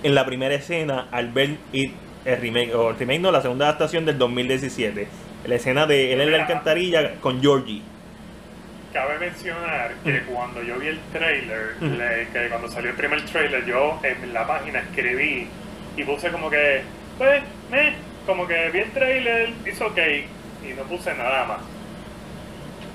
en la primera escena al ver It, el remake, o el remake no, la segunda adaptación del 2017? La escena de él en la alcantarilla con Georgie. Cabe mencionar que cuando yo vi el trailer, le- que cuando salió el primer trailer, yo en la página escribí y puse como que, pues, me, como que vi el trailer, hizo ok, y no puse nada más.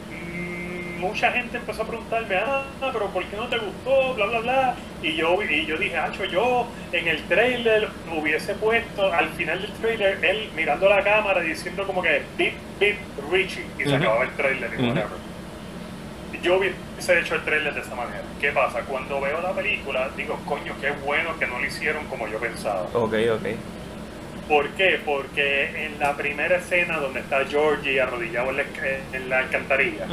Mm, Mucha gente empezó a preguntarme, ah, pero ¿por qué no te gustó? Bla, bla, bla. Y yo, y yo dije, Hacho, yo en el trailer hubiese puesto al final del trailer él mirando la cámara diciendo como que, beep, beep, Richie. Y se Ujú. acababa el trailer y Ujú. whatever yo hubiese hecho el trailer de esa manera. ¿Qué pasa? Cuando veo la película, digo, coño, qué bueno que no lo hicieron como yo pensaba. Ok, ok. ¿Por qué? Porque en la primera escena donde está Georgie arrodillado en la, en la alcantarilla,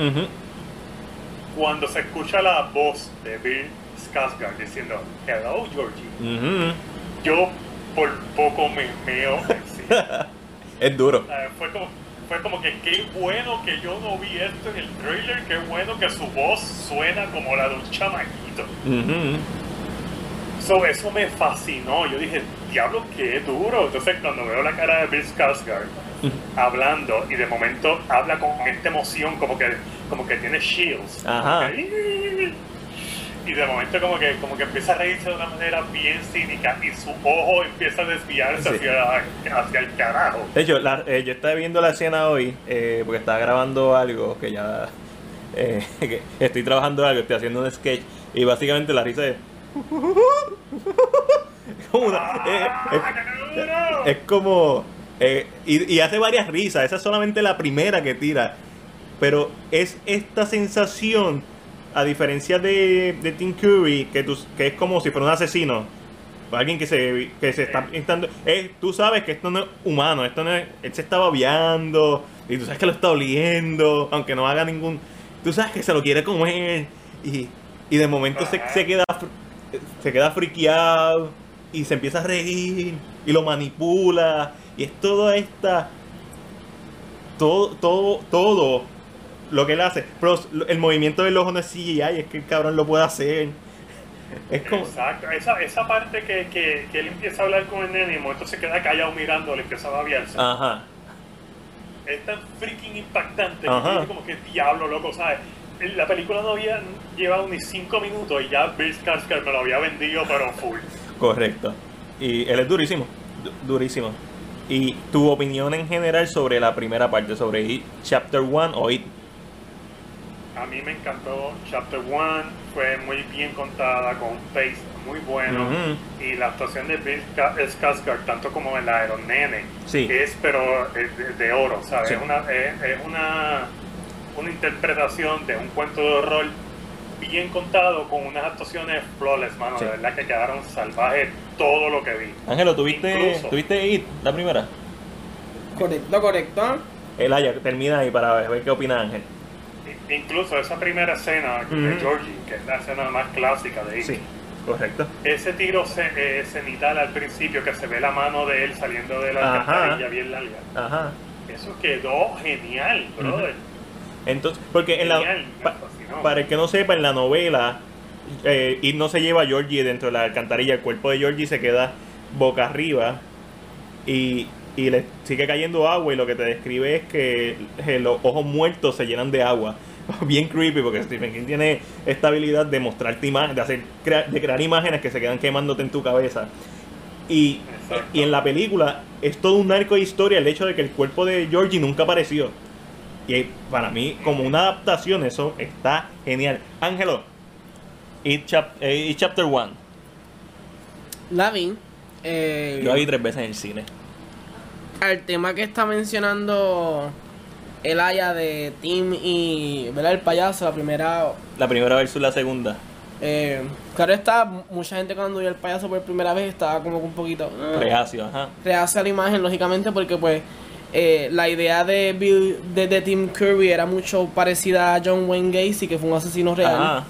cuando se escucha la voz de Bill Skarsgård diciendo, Hello, Georgie, Ujú. yo por poco me meo. [LAUGHS] Es duro. Fue como fue como que qué bueno que yo no vi esto en el trailer, qué bueno que su voz suena como la de un chamaquito. Ujú. So, eso me fascinó. Yo dije, diablo, qué duro. Entonces, cuando veo la cara de Bill Skarsgård hablando y de momento habla con esta emoción, como que, como que tiene shields. Ajá. Y de momento como que, como que empieza a reírse de una manera bien cínica y su ojo empieza a desviarse Sí. hacia, hacia el carajo. De hecho, la- eh, yo estaba viendo la escena hoy eh, porque estaba grabando algo que ya. eh, [LAUGHS] que estoy trabajando algo, estoy haciendo un sketch y básicamente la risa es. es [LAUGHS] como una- eh, es- ¡Ah, qué duro! es como. eh, y, y hace varias risas, esa es solamente la primera que tira. Pero es esta sensación, a diferencia de, de Tim Curry, que, tú- que es como si fuera un asesino, alguien que se, que se está intentando. es- tú sabes que esto no es humano, esto no es. Él se está babeando, y tú sabes que lo está oliendo, aunque no haga ningún. Tú sabes que se lo quiere comer, y, y de momento se, se queda se queda friqueado y se empieza a reír y lo manipula y es toda esta todo todo todo lo que él hace pero el movimiento del ojo no es CGI es que el cabrón lo puede hacer es como Exacto, esa, esa parte que, que, que él empieza a hablar con el nene y momento se queda callado mirando, le empieza a babiarse. ajá Es tan freaking impactante que Ajá. tiene como que diablo, loco, ¿sabes? la película no había llevado ni cinco minutos y ya Bill Skarsgård me lo había vendido, pero full. Correcto. Y él es durísimo, du- durísimo. Y tu opinión en general sobre la primera parte, sobre It Chapter 1 o It. A mí me encantó Chapter 1, fue muy bien contada, con un pace muy bueno. Y la actuación de Bill Ska- Skarsgård, tanto como en la de los nenes, Sí. es pero es de, de oro, ¿sabes? Sí. Es, una, es, es una, una interpretación de un cuento de horror bien contado con unas actuaciones flawless, mano. Sí. De verdad que quedaron salvajes todo lo que vi. Ángelo, ¿tuviste, Incluso. ¿tuviste It, la primera? Correcto, correcto. El Aya, termina ahí para ver qué opina Ángel. Incluso esa primera escena de. Georgie, que es la escena más clásica de It. Sí, correcto. Ese tiro ce- eh, cenital al principio, que se ve la mano de él saliendo de la alcantarilla bien larga. Ajá. Eso quedó genial, brother. Entonces, porque en la, Genial, pa- para el que no sepa, en la novela, eh, It no se lleva a Georgie dentro de la alcantarilla, el cuerpo de Georgie se queda boca arriba y, y le sigue cayendo agua y lo que te describe es que eh, los ojos muertos se llenan de agua. [LAUGHS] Bien creepy porque Stephen King tiene esta habilidad de mostrarte imágenes, de hacer crea- de crear imágenes que se quedan quemándote en tu cabeza. Y, y en la película es todo un arco de historia el hecho de que el cuerpo de Georgie nunca apareció. Y para mí, como una adaptación, eso está genial. Ángelo, It, chap- eh, It Chapter 1. La vi. eh, Yo la vi tres veces en el cine. al tema que está mencionando el Aya de Tim y ¿verdad? el payaso, la primera. La primera versus la segunda. eh, claro está, mucha gente cuando vio el payaso por primera vez estaba como un poquito. Reacio, ajá. rehace la imagen, lógicamente, porque pues eh, la idea de, Bill, de, de Tim Curry era mucho parecida a John Wayne Gacy, que fue un asesino real. Ajá.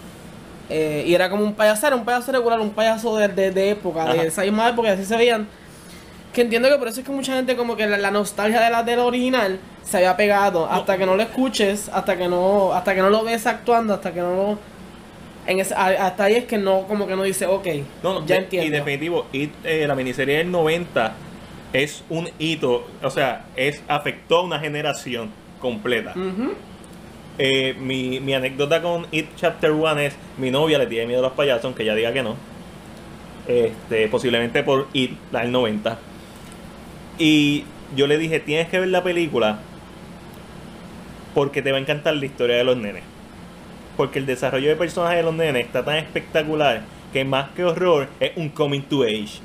Eh, y era como un payaso, era un payaso regular, un payaso de, de, de época, Ajá. de esa misma época, así se veían. Que entiendo que por eso es que mucha gente como que la, la nostalgia de la del original se había pegado hasta que no lo escuches, hasta que no hasta que no lo ves actuando, hasta que no lo en ese, hasta ahí es que no como que no dice, ok, No, no, ya de- entiendo. Y definitivo, It, eh, la miniserie del 90 es un hito, o sea, es afectó a una generación completa. Ujú. Eh, mi, mi anécdota con It Chapter 1 es mi novia le tiene miedo a los payasos, aunque ella diga que no. Este, posiblemente por It, la del 90. Y yo le dije, tienes que ver la película porque te va a encantar la historia de los nenes. Porque el desarrollo de personajes de los nenes está tan espectacular que más que horror es un coming to age.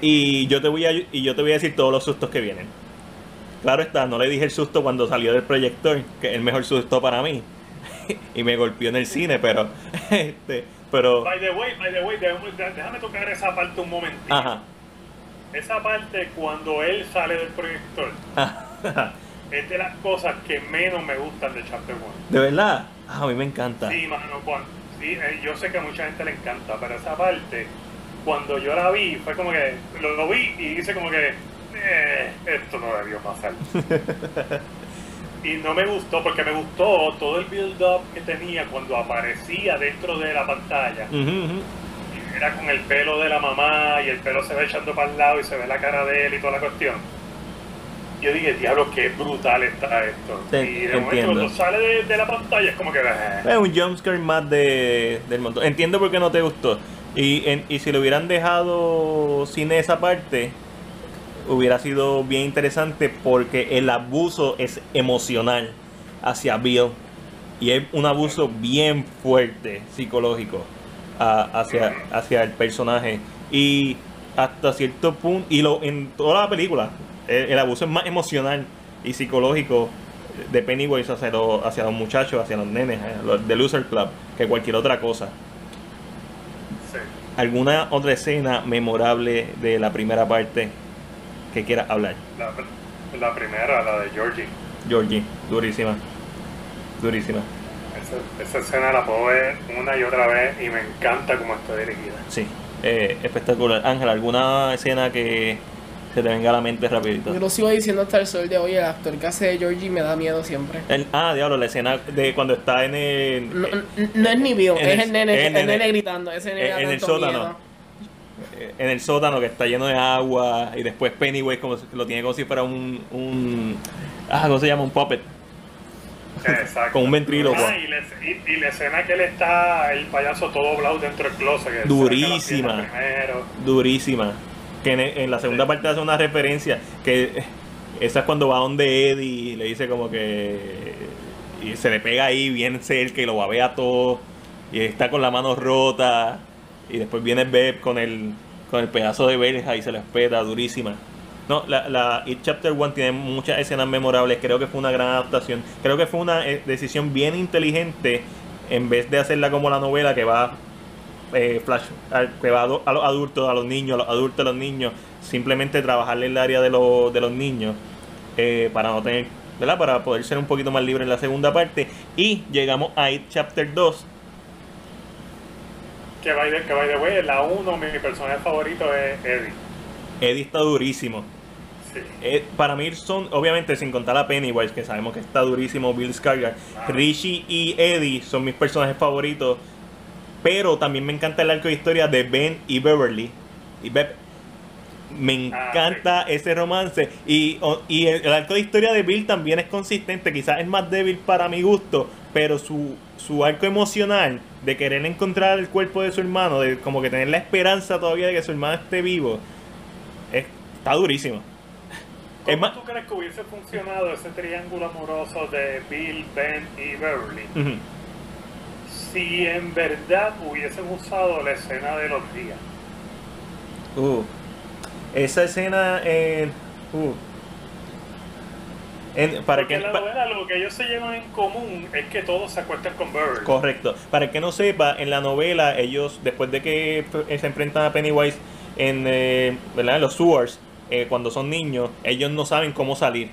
Y yo te voy a, y yo te voy a decir todos los sustos que vienen. Claro está, no le dije el susto cuando salió del proyector, que es el mejor susto para mí. [LAUGHS] y me golpeó en el cine, pero [LAUGHS] este, pero By the way, by the way, déjame, tocar esa parte un momentito. ajá. Esa parte cuando él sale del proyector [LAUGHS] es de las cosas que menos me gustan de Chapter 1. De verdad, Ah, a mí me encanta. Sí, mano, cuando, sí, eh, yo sé que a mucha gente le encanta, pero esa parte, cuando yo la vi, fue como que lo, lo vi y hice como que, eh, esto no debió pasar. [LAUGHS] y no me gustó, porque me gustó todo el build-up que tenía cuando aparecía dentro de la pantalla. Era con el pelo de la mamá y el pelo se va echando para el lado y se ve la cara de él y toda la cuestión. Yo dije, diablo, qué brutal está esto. Te- y de momento cuando sale de, de la pantalla es como que... eh, Es un jumpscare más de, del montón. Entiendo por qué no te gustó. Y, en- y si lo hubieran dejado sin esa parte, hubiera sido bien interesante porque el abuso es emocional hacia Bill. Y es un abuso bien fuerte, psicológico, a- hacia, hacia el personaje. Y hasta cierto punto, y lo, en toda la película, el, el abuso es más emocional y psicológico de Pennywise hacia los, hacia los muchachos, hacia los nenes, eh, los de Loser Club, que cualquier otra cosa. sí. ¿Alguna otra escena memorable de la primera parte que quieras hablar? La, la primera, la de Georgie. Georgie, durísima. Durísima. Esa, esa escena la puedo ver una y otra vez y me encanta cómo está dirigida. Sí, eh, espectacular. Ángel, ¿alguna escena que se te venga a la mente rapidito? Yo lo sigo diciendo hasta el sol de hoy, el actor que hace de Georgie me da miedo siempre. El- ah, diablo, la escena de cuando está en el... No, es ni En es el- el nene, el el nene. nene gritando, ese nene en el sótano. miedo. eh, en el sótano que está lleno de agua y después Pennywise como si- lo tiene como si fuera un, un ah, ¿cómo se llama? Un puppet. Exacto. [LAUGHS] Con un ventrílocuo. Ah, y, la, y- y la escena que él está, el payaso todo doblado dentro del closet. que se Durísima. durísima. Que en, en la segunda parte hace una referencia que eh, esa es cuando va donde Eddie y le dice como que y se le pega ahí bien cerca y lo babea todo y está con la mano rota y después viene Beb con el con el pedazo de verja y se le espeta durísima. No, la, la It Chapter 1 tiene muchas escenas memorables, creo que fue una gran adaptación, creo que fue una eh, decisión bien inteligente en vez de hacerla como la novela que va eh, flash que va a, los adultos, a los niños, a los adultos, a los niños, simplemente trabajarle el área de, los de los niños eh, para no tener, ¿verdad? Para poder ser un poquito más libre en la segunda parte. Y llegamos a It Chapter 2. Que by the, que by the way, en la 1 mi personaje favorito es Eddie. Eddie está durísimo. Sí. Eh, para mí son, obviamente, sin contar a Pennywise, que sabemos que está durísimo, Bill Skarsgård, Ah. Richie y Eddie son mis personajes favoritos. Pero también me encanta el arco de historia de Ben y Beverly. Y me Ah, encanta ese romance. Y, el, el arco de historia de Bill también es consistente. Quizás es más débil para mi gusto. Pero su, su arco emocional de querer encontrar el cuerpo de su hermano, de como que tener la esperanza todavía de que su hermano esté vivo, es- está durísimo. Es ¿Cómo más, tú crees que hubiese funcionado ese triángulo amoroso de Bill, Ben y Beverly Ujú. Si en verdad hubiesen usado la escena de los días? Uh, esa escena en. uh. En- para Porque que, en la novela lo que ellos se llevan en común es que todos se acuestan con Beverly. correcto. Para el que no sepa, en la novela, ellos, después de que f- se enfrentan a Pennywise en, eh, ¿verdad? en los sewers, eh, cuando son niños, ellos no saben cómo salir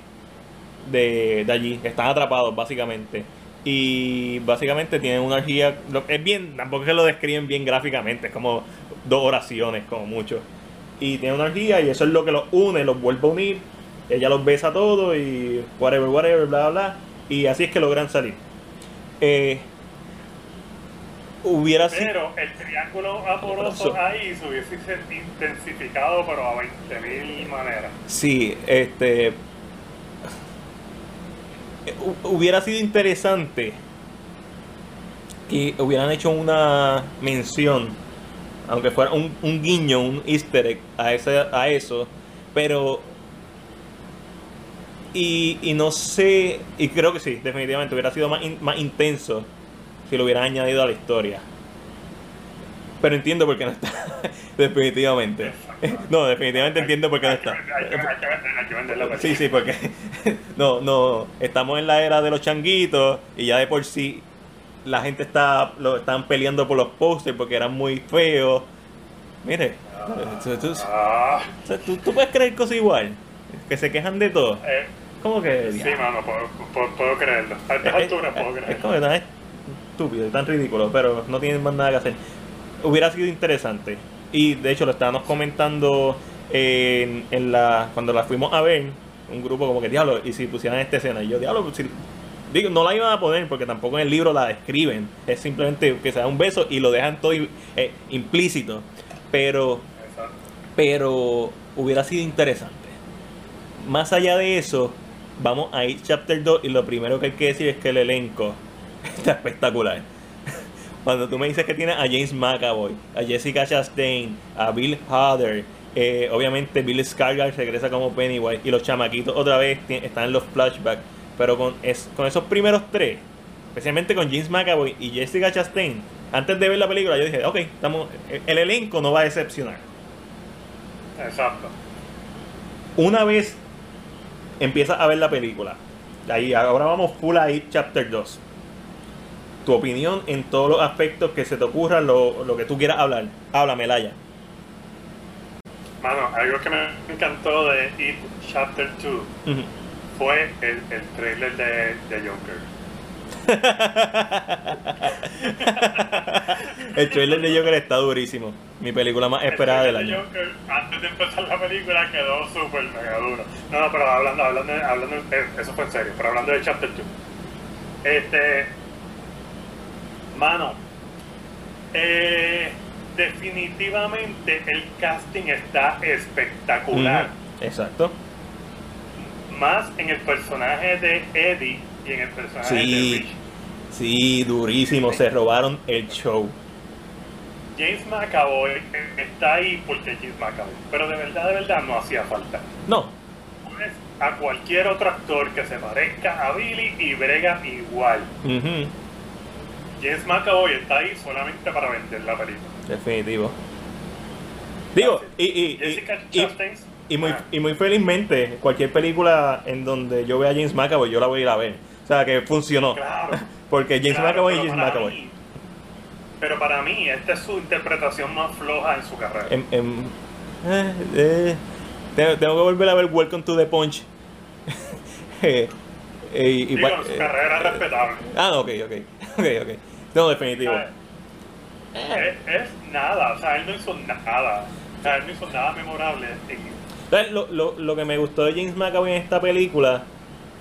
de, de allí. Están atrapados, básicamente. Y básicamente tienen una lo- Es bien, tampoco es que lo describen bien gráficamente, es como dos oraciones, como mucho. Y tienen una orgía y eso es lo que los une, los vuelve a unir. Ella los besa todos y whatever, whatever, bla, bla, bla. Y así es que logran salir. Eh, hubiera sido. Pero el triángulo Amoroso. ahí se hubiese intensificado, pero a 20.000 maneras. Sí, este. Eh, hu- Hubiera sido interesante que hubieran hecho una mención, aunque fuera un, un guiño, un easter egg a, ese, a eso, pero. Y, y no sé, y creo que sí, definitivamente hubiera sido más, más intenso si lo hubieran añadido a la historia. Pero entiendo por qué no está, [LAUGHS] definitivamente. No, definitivamente entiendo por qué no está. Sí, sí, porque [LAUGHS] no, no, estamos en la era de los changuitos y ya de por sí la gente está, lo están peleando por los posters porque eran muy feos. Mire, tú, tú- Ah, tú- tú puedes creer cosas igual, que se quejan de todo. eh, ¿Cómo que? sí, mano, puedo, puedo- creerlo. A estas Es- alturas puedo es, es creerlo. como que tan estúpido, tan ridículo, pero no tienen más nada que hacer. Hubiera sido interesante. Y de hecho lo estábamos comentando en, la cuando la fuimos a ver, un grupo como que diablo, y si pusieran esta escena, y yo diablo, pues, si- digo, no la iban a poner porque tampoco en el libro la describen, es simplemente que se da un beso y lo dejan todo eh, implícito, pero pero hubiera sido interesante. Más allá de eso, vamos a ir chapter 2 y lo primero que hay que decir es que el elenco [LAUGHS] está espectacular. Cuando tú me dices que tienes a James McAvoy, a Jessica Chastain, a Bill Hader, eh, obviamente Bill Skarsgård regresa como Pennywise y los chamaquitos otra vez están en los flashbacks, pero con, es, con esos primeros tres, especialmente con James McAvoy y Jessica Chastain, antes de ver la película yo dije, ok, estamos, el- el elenco no va a decepcionar. Exacto. una vez empiezas a ver la película, ahí ahora vamos full a ir chapter 2. Tu opinión en todos los aspectos que se te ocurran, lo, lo que tú quieras hablar. Háblame, Laya. Mano, algo que me encantó de It Chapter 2 Ujú. fue el, el trailer de, de Joker. [LAUGHS] El trailer de Joker está durísimo. Mi película más esperada del año. de Joker, antes de empezar la película quedó súper mega duro. No, no, pero hablando, hablando, hablando, eh, eso fue en serio, pero hablando de Chapter 2. Este, mano, eh, definitivamente el casting está espectacular. Exacto. Más en el personaje de Eddie y en el personaje Sí. de Rich. Sí, durísimo, se robaron el show. James McAvoy está ahí porque es James McAvoy, pero de verdad, de verdad no hacía falta. No, Pones a cualquier otro actor que se parezca a Billy y brega igual. ujú, James McAvoy está ahí solamente para vender la película. definitivo. Digo, y, y, y- y- muy, ah, y muy felizmente, cualquier película en donde yo vea a James McAvoy, yo la voy a ir a ver. O sea, que funcionó. claro. [LAUGHS] Porque James claro, McAvoy y pero James McAvoy. mí- pero para mí, esta es su interpretación más floja en su carrera. Em- em, eh, eh, tengo, tengo que volver a ver Welcome to the Punch. [LAUGHS] Eh, eh, y- Digo, su carrera es respetable. ah, ok, ok. [LAUGHS] Ok, ok. No, definitivo. ¿sabes? Es, es nada, o sea, él no hizo nada. O sea, él no hizo nada memorable. Lo, lo, lo que me gustó de James McAvoy en esta película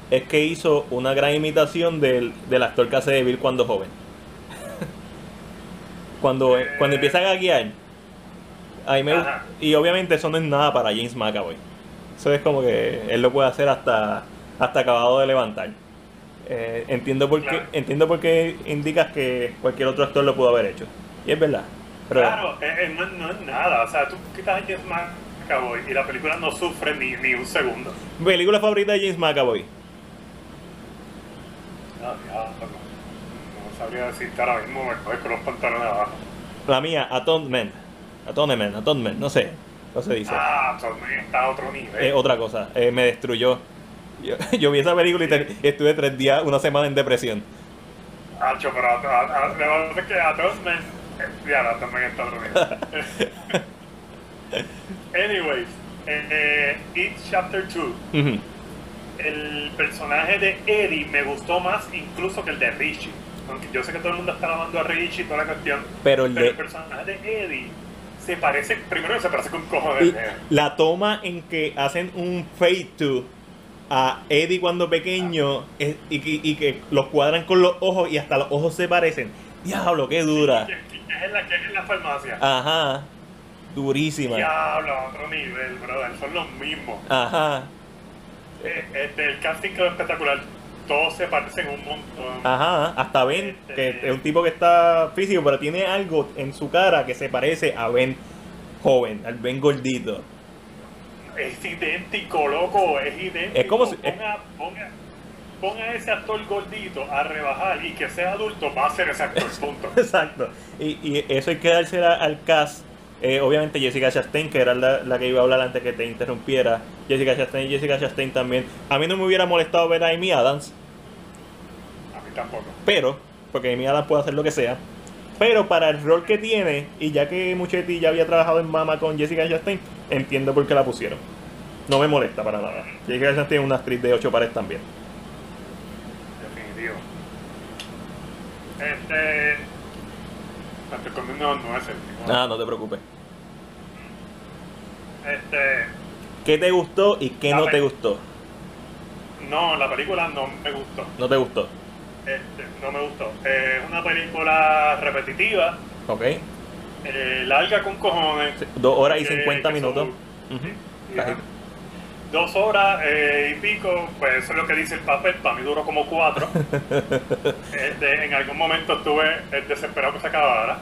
es que hizo una gran imitación del, del actor que hace de Bill cuando joven. [LAUGHS] cuando, Eh. cuando empieza a gaguear. A mí me Ajá. y obviamente eso no es nada para James McAvoy. Eso es como que él lo puede hacer hasta, hasta acabado de levantar. Eh, entiendo por qué, entiendo por qué indicas que cualquier otro actor lo pudo haber hecho. Y es verdad. Pero, Claro, eh, no, no es nada. O sea, tú quitas a James McAvoy y la película no sufre ni, ni un segundo. Película favorita de James McAvoy. No, diablo, no, no sabría decirte ahora mismo, me coges con los pantalones abajo. La mía, Atonement. Atonement, Atonement, no sé. No se dice. Ah, Tommy está a otro nivel. Otra cosa. eh, me destruyó. Yo, yo vi esa película y te- estuve tres días, una semana en depresión. Hacho, pero a, a, parece que a todos me. Ya, también está. Anyways, eh, It Chapter 2. Ujú. El personaje de Eddie me gustó más incluso que el de Richie. Aunque yo sé que todo el mundo está alabando a Richie y toda la cuestión. Pero el Pero el de. personaje de Eddie se parece, primero se parece con un cojo de nene. La toma en que hacen un fade to a Eddie cuando pequeño es- y, que- y que los cuadran con los ojos y hasta los ojos se parecen. Diablo, qué dura. Que, que es en la, que es en la farmacia. Ajá. Durísima. Diablo, a otro nivel, brother. Son los mismos. Ajá. Eh, este, el casting quedó espectacular. Todos se parecen un montón. Ajá, hasta Ben, que es un tipo que está físico, pero tiene algo en su cara que se parece a Ben joven, al Ben gordito. Es idéntico, loco. Es idéntico. Es como si- Ponga, ponga, ponga a ese actor gordito a rebajar y que sea adulto, va a ser ese actor, [LAUGHS] punto. Exacto. Y, y eso hay que dársela al cast. Eh, obviamente Jessica Chastain, que era la, la que iba a hablar antes que te interrumpiera. Jessica Chastain y Jessica Chastain también. A mí no me hubiera molestado ver a Amy Adams, A mí tampoco. pero, porque Amy Adams puede hacer lo que sea. Pero para el rol que tiene, y ya que Muchetti ya había trabajado en Mama con Jessica Chastain, entiendo por qué la pusieron. No me molesta para nada. Jessica Chastain es una actriz de ocho pares también. Definitivo. Este. Estoy comiendo nueces. tío. Ah, no te preocupes. Este. ¿Qué te gustó y qué no te gustó? No, la película no me gustó. No te gustó. Este, no me gustó. Eh, Es una película repetitiva, Ok. Eh, larga con cojones. Dos horas y Eh, cincuenta minutos. son- Dos horas eh, y pico, pues eso es lo que dice el papel. Para mí duró como cuatro. [LAUGHS] Este, en algún momento estuve desesperado que se acabara.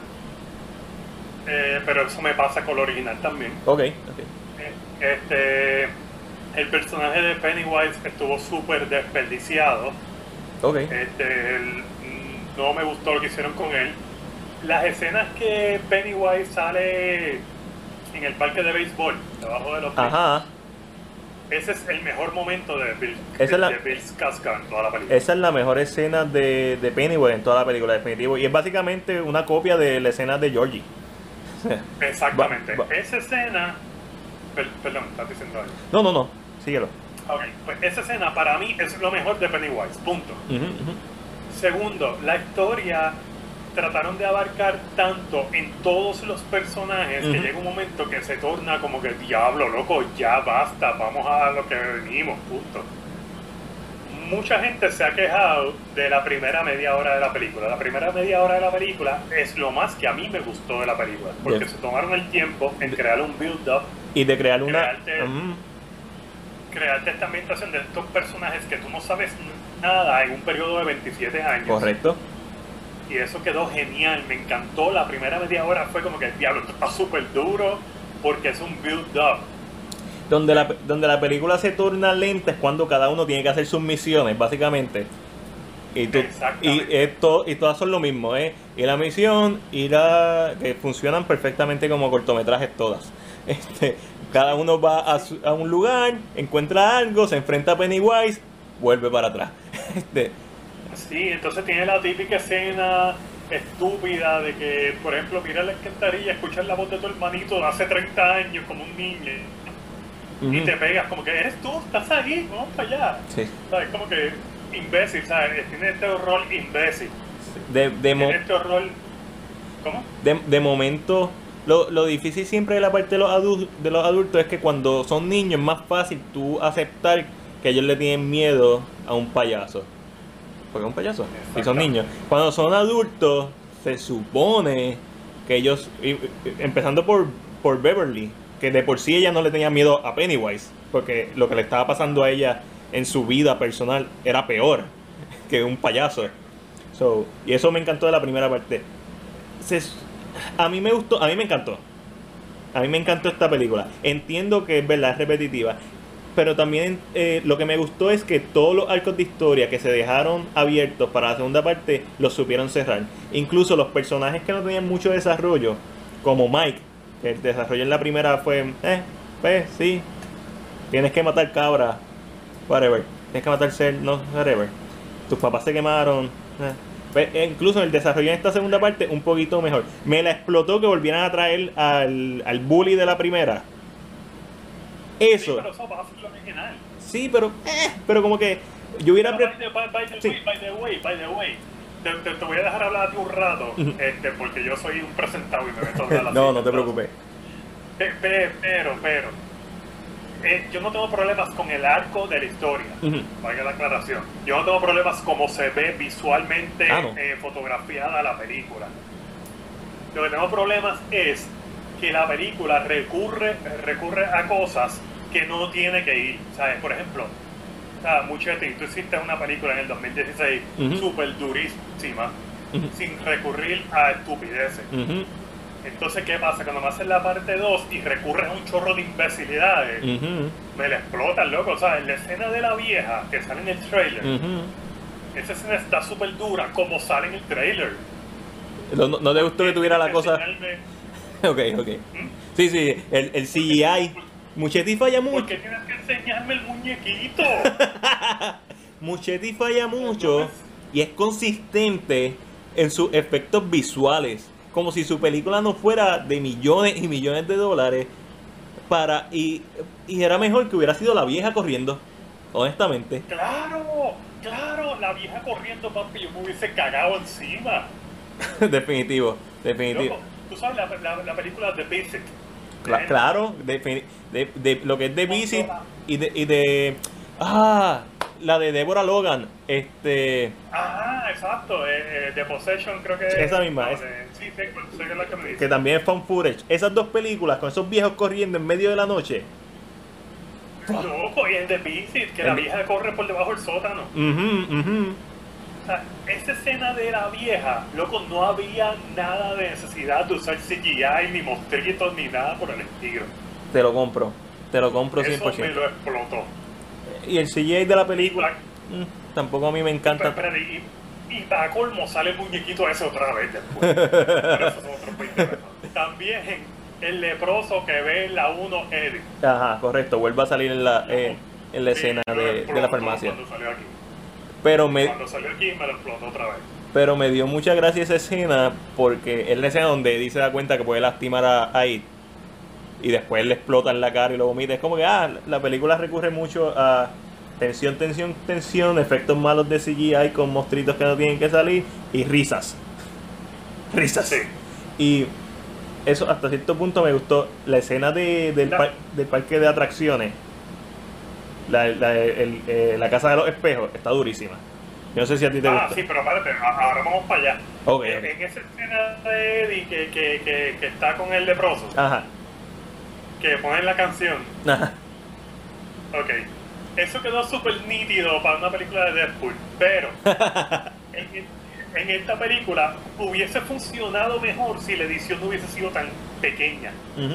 Pero eso me pasa con lo original también. Ok, ok. Este, el personaje de Pennywise estuvo súper desperdiciado. Ok. Este, el- mm, no me gustó lo que hicieron con él. Las escenas que Pennywise sale en el parque de béisbol, debajo de los pies, Ajá. ese es el mejor momento de Bill, Esa es la- de Bill Skarsgård en toda la película. Esa es la mejor escena de, de Pennywise en toda la película, definitivo. Y es básicamente una copia de la escena de Georgie. [LAUGHS] Exactamente. Esa escena... per- perdón, estás diciendo algo. No, no, no. Síguelo. Ok, pues esa escena para mí es lo mejor de Pennywise, punto. Segundo, la historia trataron de abarcar tanto en todos los personajes que llega un momento que se torna como que diablo, loco, ya basta, vamos a lo que venimos, punto. Mucha gente se ha quejado de la primera media hora de la película. La primera media hora de la película es lo más que a mí me gustó de la película, porque Bien. se tomaron el tiempo en crear un build-up, Y de crear una. Crearte- Ujú. crearte esta ambientación de estos personajes que tú no sabes nada en un periodo de 27 años. Correcto. Y eso quedó genial, me encantó. La primera media hora fue como que el diablo esto está súper duro porque es un build-up. Donde la, donde la película se torna lenta es cuando cada uno tiene que hacer sus misiones, básicamente. Y, tú, y, esto, y todas son lo mismo, ¿eh? Y la misión, y la. que funcionan perfectamente como cortometrajes todas. [LAUGHS] Este, cada uno va a, su- a un lugar, encuentra algo, se enfrenta a Pennywise, vuelve para atrás. [LAUGHS] Este, Sí, entonces tiene la típica escena estúpida de que, por ejemplo, mira la alcantarilla, escuchar la voz de tu hermanito de hace 30 años como un niño y te pegas como que eres tú, estás ahí, vamos para allá. sí. ¿Sabes? Como que imbécil, ¿sabes? Tiene este horror imbécil. De, de Tiene este horror... ¿Cómo? de, de momento, lo, lo difícil siempre de la parte de los, adultos, de los adultos es que cuando son niños es más fácil tú aceptar que ellos le tienen miedo a un payaso. Porque es un payaso, si son niños. Cuando son adultos, se supone que ellos, y- y- empezando por, por Beverly, que de por sí ella no le tenía miedo a Pennywise, porque lo que le estaba pasando a ella en su vida personal era peor que un payaso. So, y eso me encantó de la primera parte. Se- a mí me gustó, a mí me encantó. A mí me encantó esta película. Entiendo que es verdad, es repetitiva. Pero también eh, lo que me gustó es que todos los arcos de historia que se dejaron abiertos para la segunda parte los supieron cerrar. Incluso los personajes que no tenían mucho desarrollo, como Mike, que el desarrollo en la primera fue, eh, pues sí, tienes que matar cabra, whatever. Tienes que matar ser, no, whatever. Tus papás se quemaron. eh. Pues, eh, incluso el desarrollo en esta segunda parte un poquito mejor. Me la explotó que volvieran a traer al, al bully de la primera. Sí, Eso. pero eso va a ser lo original. Sí, pero eh, pero como que yo hubiera by, the, by, by the Sí. way, by the way, by the way, te, te- te voy a dejar hablar a ti un rato, este, porque yo soy un presentado y me meto a hablar [LAUGHS] así. No, no te preocupes. pe- pe- Pero, pero, eh, yo no tengo problemas con el arco de la historia. Valga la aclaración. Yo no tengo problemas como se ve visualmente Ah, no. eh, fotografiada la película. Lo que tengo problemas es que la película recurre, recurre a cosas que no tiene que ir. ¿Sabes? Por ejemplo, o sea, Muchetti, tú hiciste una película en el 2016 Ujú. súper durísima, sin recurrir a estupideces. Entonces, ¿qué pasa? Cuando me hacen la parte 2 y recurres a un chorro de imbecilidades, me la explotan, loco. O sea, en la escena de la vieja que sale en el trailer, esa escena está súper dura, como sale en el trailer. No, no- no te gustó que tuviera la cosa. [LAUGHS] Ok, ok. Sí, sí, el, el CGI. Muchetti falla ¿Por mucho. qué tienes que enseñarme el muñequito? [LAUGHS] Muchetti falla mucho y es consistente en sus efectos visuales. Como si su película no fuera de millones y millones de dólares. Para, y, y era mejor que hubiera sido la vieja corriendo. Honestamente. claro, claro, la vieja corriendo, papi, yo me hubiese cagado encima. [LAUGHS] definitivo, definitivo. Loco, tú sabes la, la, la película The Basic. Cla- claro, de, de lo que es de Visit y de, y de. Ah, la de Deborah Logan. Este. Ah, exacto, eh, eh, The Possession creo que Esa misma, no, es- de- sí, sé, que es la que me dice. Que también es fan footage. Esas dos películas con esos viejos corriendo en medio de la noche. Loco, y el The Visit, que la vieja corre por debajo del sótano. Ujú. O sea, esa escena de la vieja, loco, no había nada de necesidad de usar CGI, ni mostritos, ni nada por el estilo. Te lo compro. Te lo compro Eso me 100%. lo explotó. Y el CGI de la película. Mm, tampoco a mí me encanta. pero, y, y para colmo sale el muñequito ese otra vez después. [LAUGHS] Pero eso es otro 20 pesos. También el leproso que ve en la 1 Eddie. Ajá, correcto. Vuelve a salir en la, eh, en la escena de, de la farmacia. Cuando salió aquí. Pero me, Cuando salió aquí me lo explotó otra vez. Pero me dio mucha gracia esa escena porque es la escena donde Eddie se da cuenta que puede lastimar a, a It y después le explota en la cara y lo vomita. Es como que, ah, la película recurre mucho a tensión, tensión, tensión, efectos malos de CGI con monstruitos que no tienen que salir y risas. [LAUGHS] Risas. Sí. Y eso hasta cierto punto me gustó. La escena de, del, La- par- del parque de atracciones, la, la, el- eh, la casa de los espejos, está durísima. Yo no sé si a ti te Ah, gusta. sí, pero espérate, ahora vamos para allá. Ok, En- ok. En esa escena de Eddie que, que, que, que está con el leproso, Ajá. que ponen la canción, Ajá. ok. eso quedó súper nítido para una película de Deadpool, pero [LAUGHS] en, en esta película hubiese funcionado mejor si la edición no hubiese sido tan pequeña. Ujú.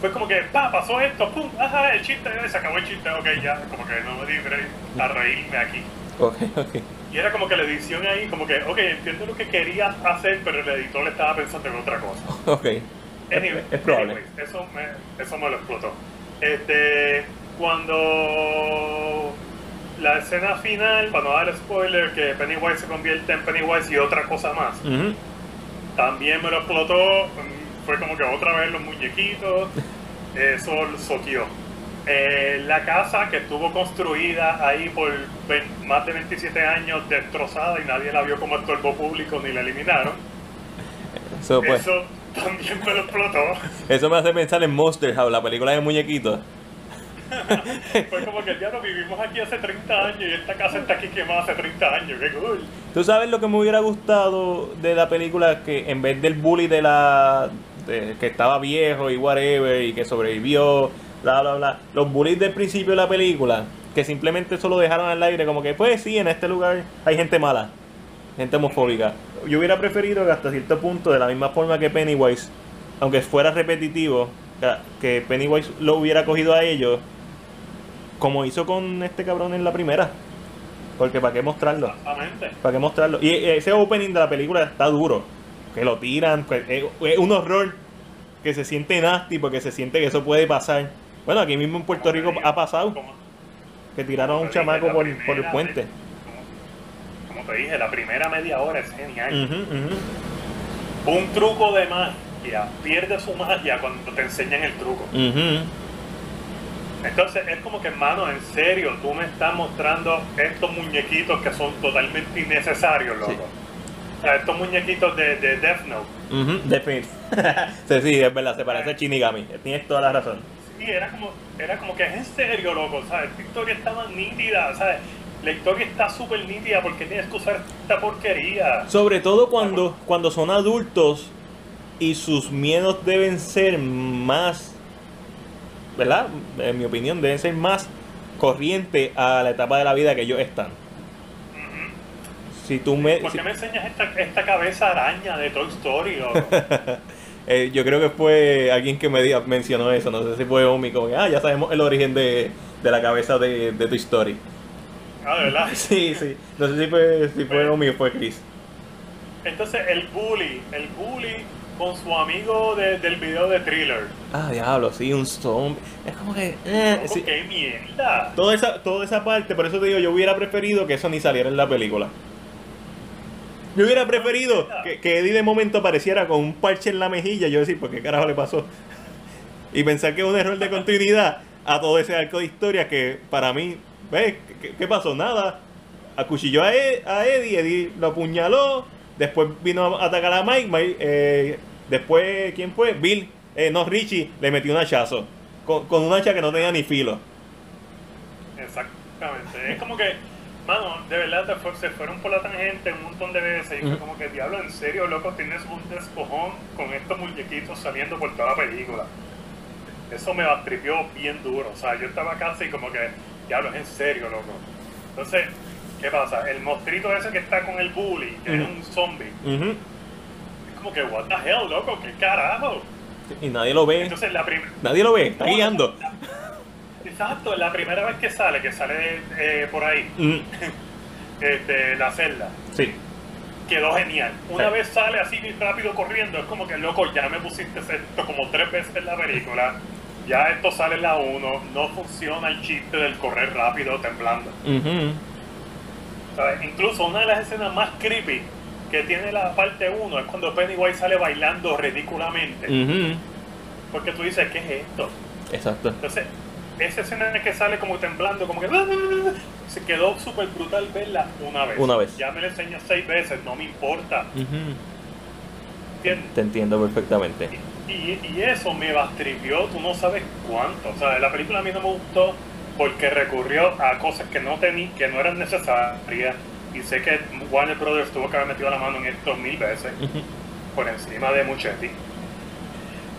Fue como que, pa, pasó esto, pum, ajá, el chiste, se acabó el chiste, ok, ya, como que no me di a reírme aquí. Ok, ok. Y era como que la edición ahí, como que, ok, entiendo lo que querías hacer, pero el editor estaba pensando en otra cosa. [LAUGHS] Ok. Anyway, es probable. eso, me, eso me lo explotó. Este, cuando la escena final, para no dar spoiler, que Pennywise se convierte en Pennywise y otra cosa más, Ujú. también me lo explotó. Fue como que otra vez los muñequitos, eso lo soqueó. Eh, la casa que estuvo construida ahí por más de 27 años destrozada y nadie la vio como estorbo público ni la eliminaron. Eso, pues, Eso también me lo explotó. [LAUGHS] eso me hace pensar en Monster House, la película de muñequitos. [LAUGHS] Fue como que ya no vivimos aquí hace 30 años y esta casa está aquí quemada hace 30 años. ¡Qué cool! ¿Tú sabes lo que me hubiera gustado de la película? Que en vez del bully de la. Que estaba viejo y whatever y que sobrevivió, bla, bla, bla. Los bullies del principio de la película, que simplemente solo dejaron al aire, como que, pues sí, en este lugar hay gente mala, gente homofóbica. Yo hubiera preferido que hasta cierto punto, de la misma forma que Pennywise, aunque fuera repetitivo, que- que Pennywise lo hubiera cogido a ellos, como hizo con este cabrón en la primera. Porque para qué mostrarlo. Exactamente. ¿Para qué mostrarlo? Y eh, ese opening de la película está duro. Que lo tiran. que Es un horror que se siente nasty porque se siente que eso puede pasar. Bueno, aquí mismo en Puerto Rico ha pasado. Que tiraron a un chamaco por, por el puente. Como, como te dije, la primera media hora es genial. Un truco de magia pierde su magia cuando te enseñan el truco. Entonces es como que, hermano, en serio, tú me estás mostrando estos muñequitos que son totalmente innecesarios, loco. Sí. Estos muñequitos de, de Death Note. Ujú, Definitivamente. [LAUGHS] sí, sí, es verdad, se parece a Shinigami. Tienes toda la razón. Sí, era como, era como que es en serio, loco, ¿sabes? Esta historia estaba nítida, ¿sabes? La historia está súper nítida porque tienes que usar esta porquería. Sobre todo cuando, cuando son adultos y sus miedos deben ser más, ¿verdad? En mi opinión, deben ser más corriente a la etapa de la vida que ellos están. Si tú me... ¿Por si- qué me enseñas esta, esta cabeza araña de Toy Story, [LAUGHS] eh, yo creo que fue alguien que me mencionó eso, no sé si fue Omi, como ah, ya sabemos el origen de, de la cabeza de, de tu story. Ah, ¿de verdad? [LAUGHS] Sí, sí, no sé si fue, si fue Omi o fue Chris. Entonces el bully, el bully con su amigo de- del video de Thriller. Ah, diablo, sí, un zombie. Es como que... eh, sí. ¡Qué mierda! Toda esa, toda esa parte, por eso te digo, yo hubiera preferido que eso ni saliera en la película. Yo hubiera preferido que, que Eddie de momento apareciera con un parche en la mejilla. Yo decir, ¿por qué carajo le pasó? Y pensar que es un error de continuidad a todo ese arco de historia que para mí, ¿ves? ¿Qué, pasó? Nada. Acuchilló a, Ed- a Eddie, Eddie lo apuñaló, después vino a atacar a Mike, Mike, eh, después, ¿quién fue? Bill, eh, no, Richie, le metió un hachazo. Con, con un hacha que no tenía ni filo. Exactamente. Es como que, mano, de verdad se fueron por la tangente un montón de veces y fue como que, diablo, en serio, loco, tienes un descojón con estos muñequitos saliendo por toda la película. Eso me bastripió bien duro. O sea, yo estaba casi como que, diablo, es en serio, loco. Entonces, ¿qué pasa? El monstruito ese que está con el bully, que es Ujú. un zombie, Ujú. es como que, what the hell, loco, ¿qué carajo? Y nadie lo ve. Entonces, la. Nadie lo ve, está guiando. Exacto, la primera vez que sale, que sale eh, por ahí, Mm, [LAUGHS] este, la celda, Sí. quedó genial. Una Sí. vez sale así rápido corriendo, es como que loco, ya me pusiste esto como tres veces en la película. Ya esto sale en la 1, no funciona el chiste del correr rápido temblando. ¿Sabes? Incluso una de las escenas más creepy que tiene la parte 1 es cuando Pennywise sale bailando ridículamente. Porque tú dices, ¿qué es esto? Exacto. Entonces, esa escena en la que sale como temblando, como que [LAUGHS] se quedó súper brutal verla una vez. Una vez. Ya me la enseñas seis veces, no me importa. ¿Entiendes? Te entiendo perfectamente. Y, y eso me bastripió, tú no sabes cuánto. O sea, la película a mí no me gustó porque recurrió a cosas que no tení, que no eran necesarias. Y sé que Warner Brothers tuvo que haber metido la mano en esto mil veces por encima de Muchetti.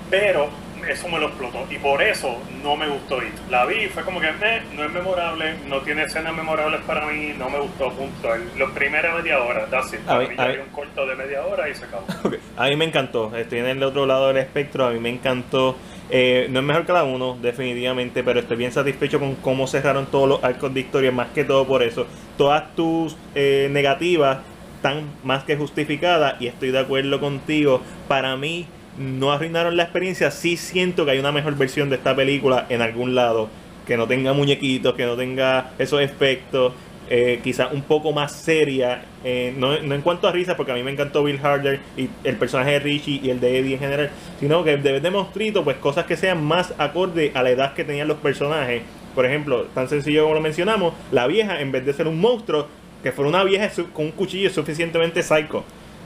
Pero eso me lo explotó. Y por eso no me gustó It. La vi fue como que eh, no es memorable, no tiene escenas memorables para mí, no me gustó, punto. Los primeros media hora, that's it. A mí a vi un corto de media hora y se acabó. [LAUGHS] A mí me encantó, estoy en el otro lado del espectro, a mí me encantó. Eh, no es mejor que la 1, definitivamente, pero estoy bien satisfecho con cómo cerraron todos los arcos de historia, más que todo por eso. Todas tus eh, negativas están más que justificadas y estoy de acuerdo contigo. Para mí, no arruinaron la experiencia, sí siento que hay una mejor versión de esta película en algún lado. Que no tenga muñequitos, que no tenga esos efectos eh, quizás un poco más seria, eh, no, no en cuanto a risa, porque a mí me encantó Bill Harder y el personaje de Richie y el de Eddie en general, sino que debes de mostrito pues cosas que sean más acorde a la edad que tenían los personajes. Por ejemplo, tan sencillo como lo mencionamos, la vieja en vez de ser un monstruo, que fuera una vieja con un cuchillo suficientemente psycho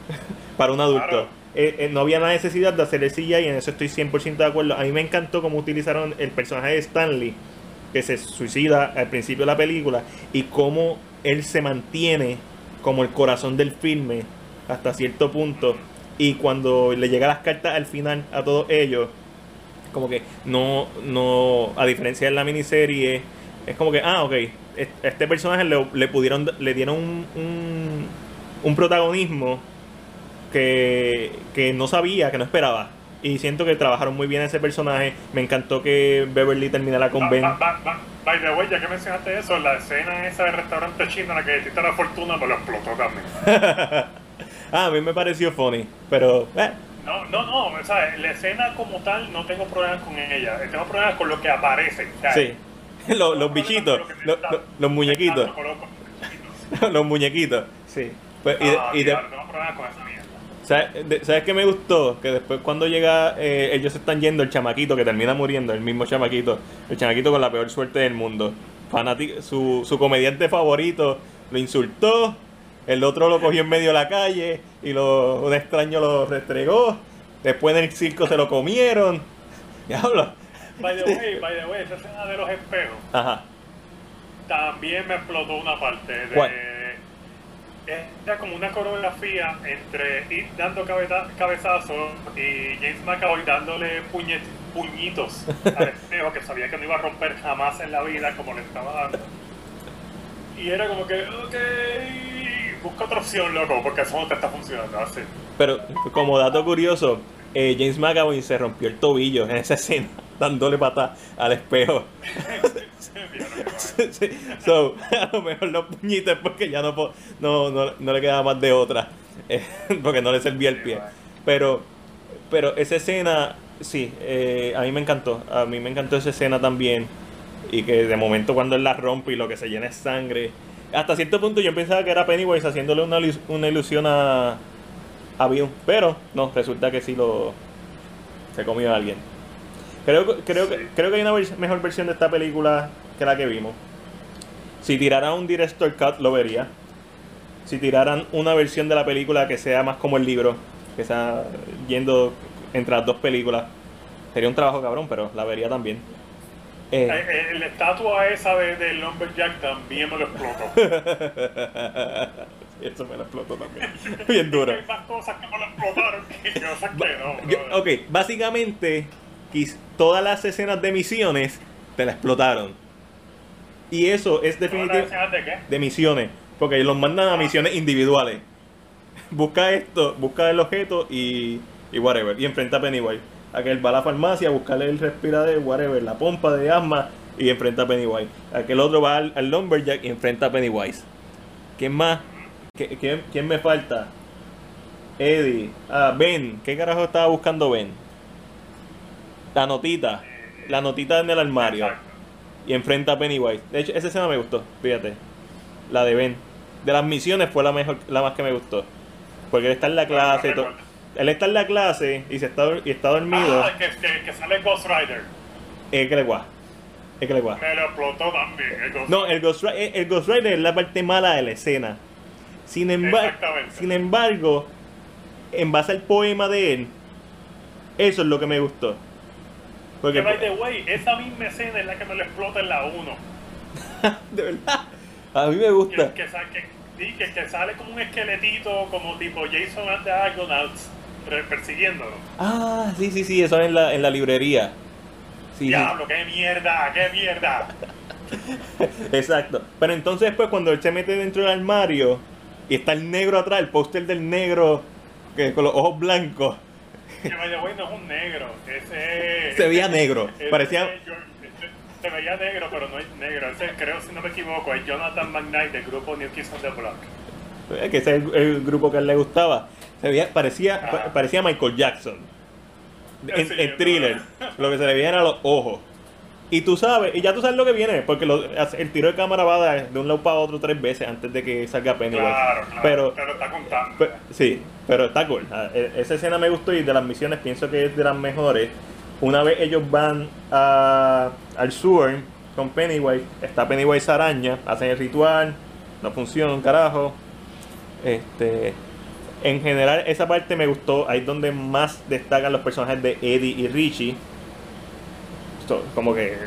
[LAUGHS] para un adulto. Eh, eh, no había la necesidad de hacer el CGI y en eso estoy 100% de acuerdo. A mí me encantó cómo utilizaron el personaje de Stanley, que se suicida al principio de la película, y cómo él se mantiene como el corazón del filme hasta cierto punto. Y cuando le llega las cartas al final a todos ellos, como que no, no, a diferencia de la miniserie, es como que, ah, ok, es- este personaje le, le pudieron, le dieron un, un protagonismo que, que no sabía, que no esperaba. Y siento que trabajaron muy bien ese personaje. Me encantó que Beverly terminara con Ben. ba- ba- ba- By the way, ya que mencionaste eso, la escena esa del restaurante chino en la que hiciste la fortuna me lo explotó también. [LAUGHS] ah, a mí me pareció funny, pero eh, No, no, no, o sea, la escena como tal no tengo problemas con ella, tengo problemas con lo que aparece. o sea, sí. [LAUGHS] Los, los bichitos, lo me los, muñequitos, [LAUGHS] los muñequitos. sí. Pues, y, Ah, y de- claro, tengo problemas con mierda. ¿Sabes, de- ¿Sabes qué me gustó? Que después cuando llega, eh, ellos se están yendo, el chamaquito que termina muriendo, el mismo chamaquito, el chamaquito con la peor suerte del mundo. Fanati- su, su comediante favorito lo insultó, el otro lo cogió en medio de la calle y lo, un extraño lo restregó. Después en el circo se lo comieron. [LAUGHS] Diablo. By the way, by the way, esa escena de los espejos Ajá. también me explotó una parte de... ¿Cuál? Era como una coreografía entre ir dando cabeza- cabezazos y James McAvoy dándole puñet- puñitos al [LAUGHS] espejo que sabía que no iba a romper jamás en la vida como le estaba dando. Y era como que, ok, busca otra opción, loco, porque eso no te está funcionando así. Pero como dato curioso, eh, James McAvoy se rompió el tobillo en esa escena, dándole patada al espejo. [LAUGHS] Sí, so, a lo mejor los puñitos porque ya no, no, no, no le quedaba más de otra. eh, [LAUGHS] porque no le servía el pie. Pero, pero esa escena, sí, eh, a mí me encantó. A mí me encantó esa escena también. Y que de momento cuando él la rompe y lo que se llena es sangre. Hasta cierto punto yo pensaba que era Pennywise haciéndole una, una ilusión a, a Bill. Pero no, resulta que sí lo se comió a alguien. Creo, que- creo, que, Sí. creo que hay una mejor versión de esta película que la que vimos. Si tiraran un director cut, lo vería. Si tiraran una versión de la película que sea más como el libro, que sea yendo entre las dos películas, sería un trabajo cabrón, pero la vería también. Eh, Eh, eh, La estatua esa de, del Lumberjack también me lo explotó. [LAUGHS] eso me lo explotó también. Bien duro. [LAUGHS] Hay más cosas que me lo explotaron que no. Yo- brother. ok, básicamente, todas las escenas de misiones te la explotaron. Y eso es ¿Todas las definitivo de qué? de misiones, porque los mandan a misiones individuales. [LAUGHS] Busca esto, busca el objeto y, y whatever, y enfrenta a Pennywise. Aquel va a la farmacia a buscarle el respirador, whatever, la pompa de asma y enfrenta a Pennywise. Aquel otro va al, al Lumberjack y enfrenta a Pennywise. ¿Quién más? ¿Qui- ¿Quién, quién me falta? Eddie. Ah, Ben. ¿Qué carajo estaba buscando Ben? La notita. La notita en el armario. Exacto. Y enfrenta a Pennywise. De hecho, esa escena me gustó, fíjate. La de Ben. De las misiones fue la mejor, la más que me gustó. Porque él está en la clase. él está en la clase y se está, y está dormido. Ah, que, que, que sale Ghost Rider. Es que le guá. Es que le guá. Me lo explotó también. El Ghost No, el Ghost, el Ghost Rider es la parte mala de la escena. Sin, emba- Exactamente. sin embargo, en base al poema de él, eso es lo que me gustó. Porque, Que by the way, esa misma escena es la que me lo explota en la 1. [LAUGHS] de verdad, a mí me gusta. que, que, sí, que, que sale como un esqueletito, como tipo Jason and the Argonauts. persiguiéndolo. Ah, sí, sí, sí, eso es en la, en la librería. Sí, sí. Diablo, qué mierda, qué mierda. [LAUGHS] Exacto. Pero entonces después cuando él se mete dentro del armario y está el negro atrás, el póster del negro que, con los ojos blancos, [LAUGHS] Que güey, no es un negro. Ese se veía negro. [LAUGHS] ese- Parecía... ese- se veía negro, pero no es negro. Ese, creo, si no me equivoco, es Jonathan McKnight del grupo New Kids on the Block. que ese es el, el grupo que a él le gustaba. Se veía, parecía, pa- parecía Michael Jackson. En, Sí, en thriller. Lo que se le veían eran los ojos. Y tú sabes, y ya tú sabes lo que viene, porque lo- el tiro de cámara va de de un lado para otro tres veces antes de que salga Pennywise. Claro, claro. Pero, Pero, está contando. Sí, pero está cool. Ah, e- Esa escena me gustó y de las misiones pienso que es de las mejores. Una vez ellos van a, al sewer con Pennywise, está Pennywise araña, hacen el ritual, no funciona un carajo. Este, en general esa parte me gustó, ahí es donde más destacan los personajes de Eddie y Richie. Como que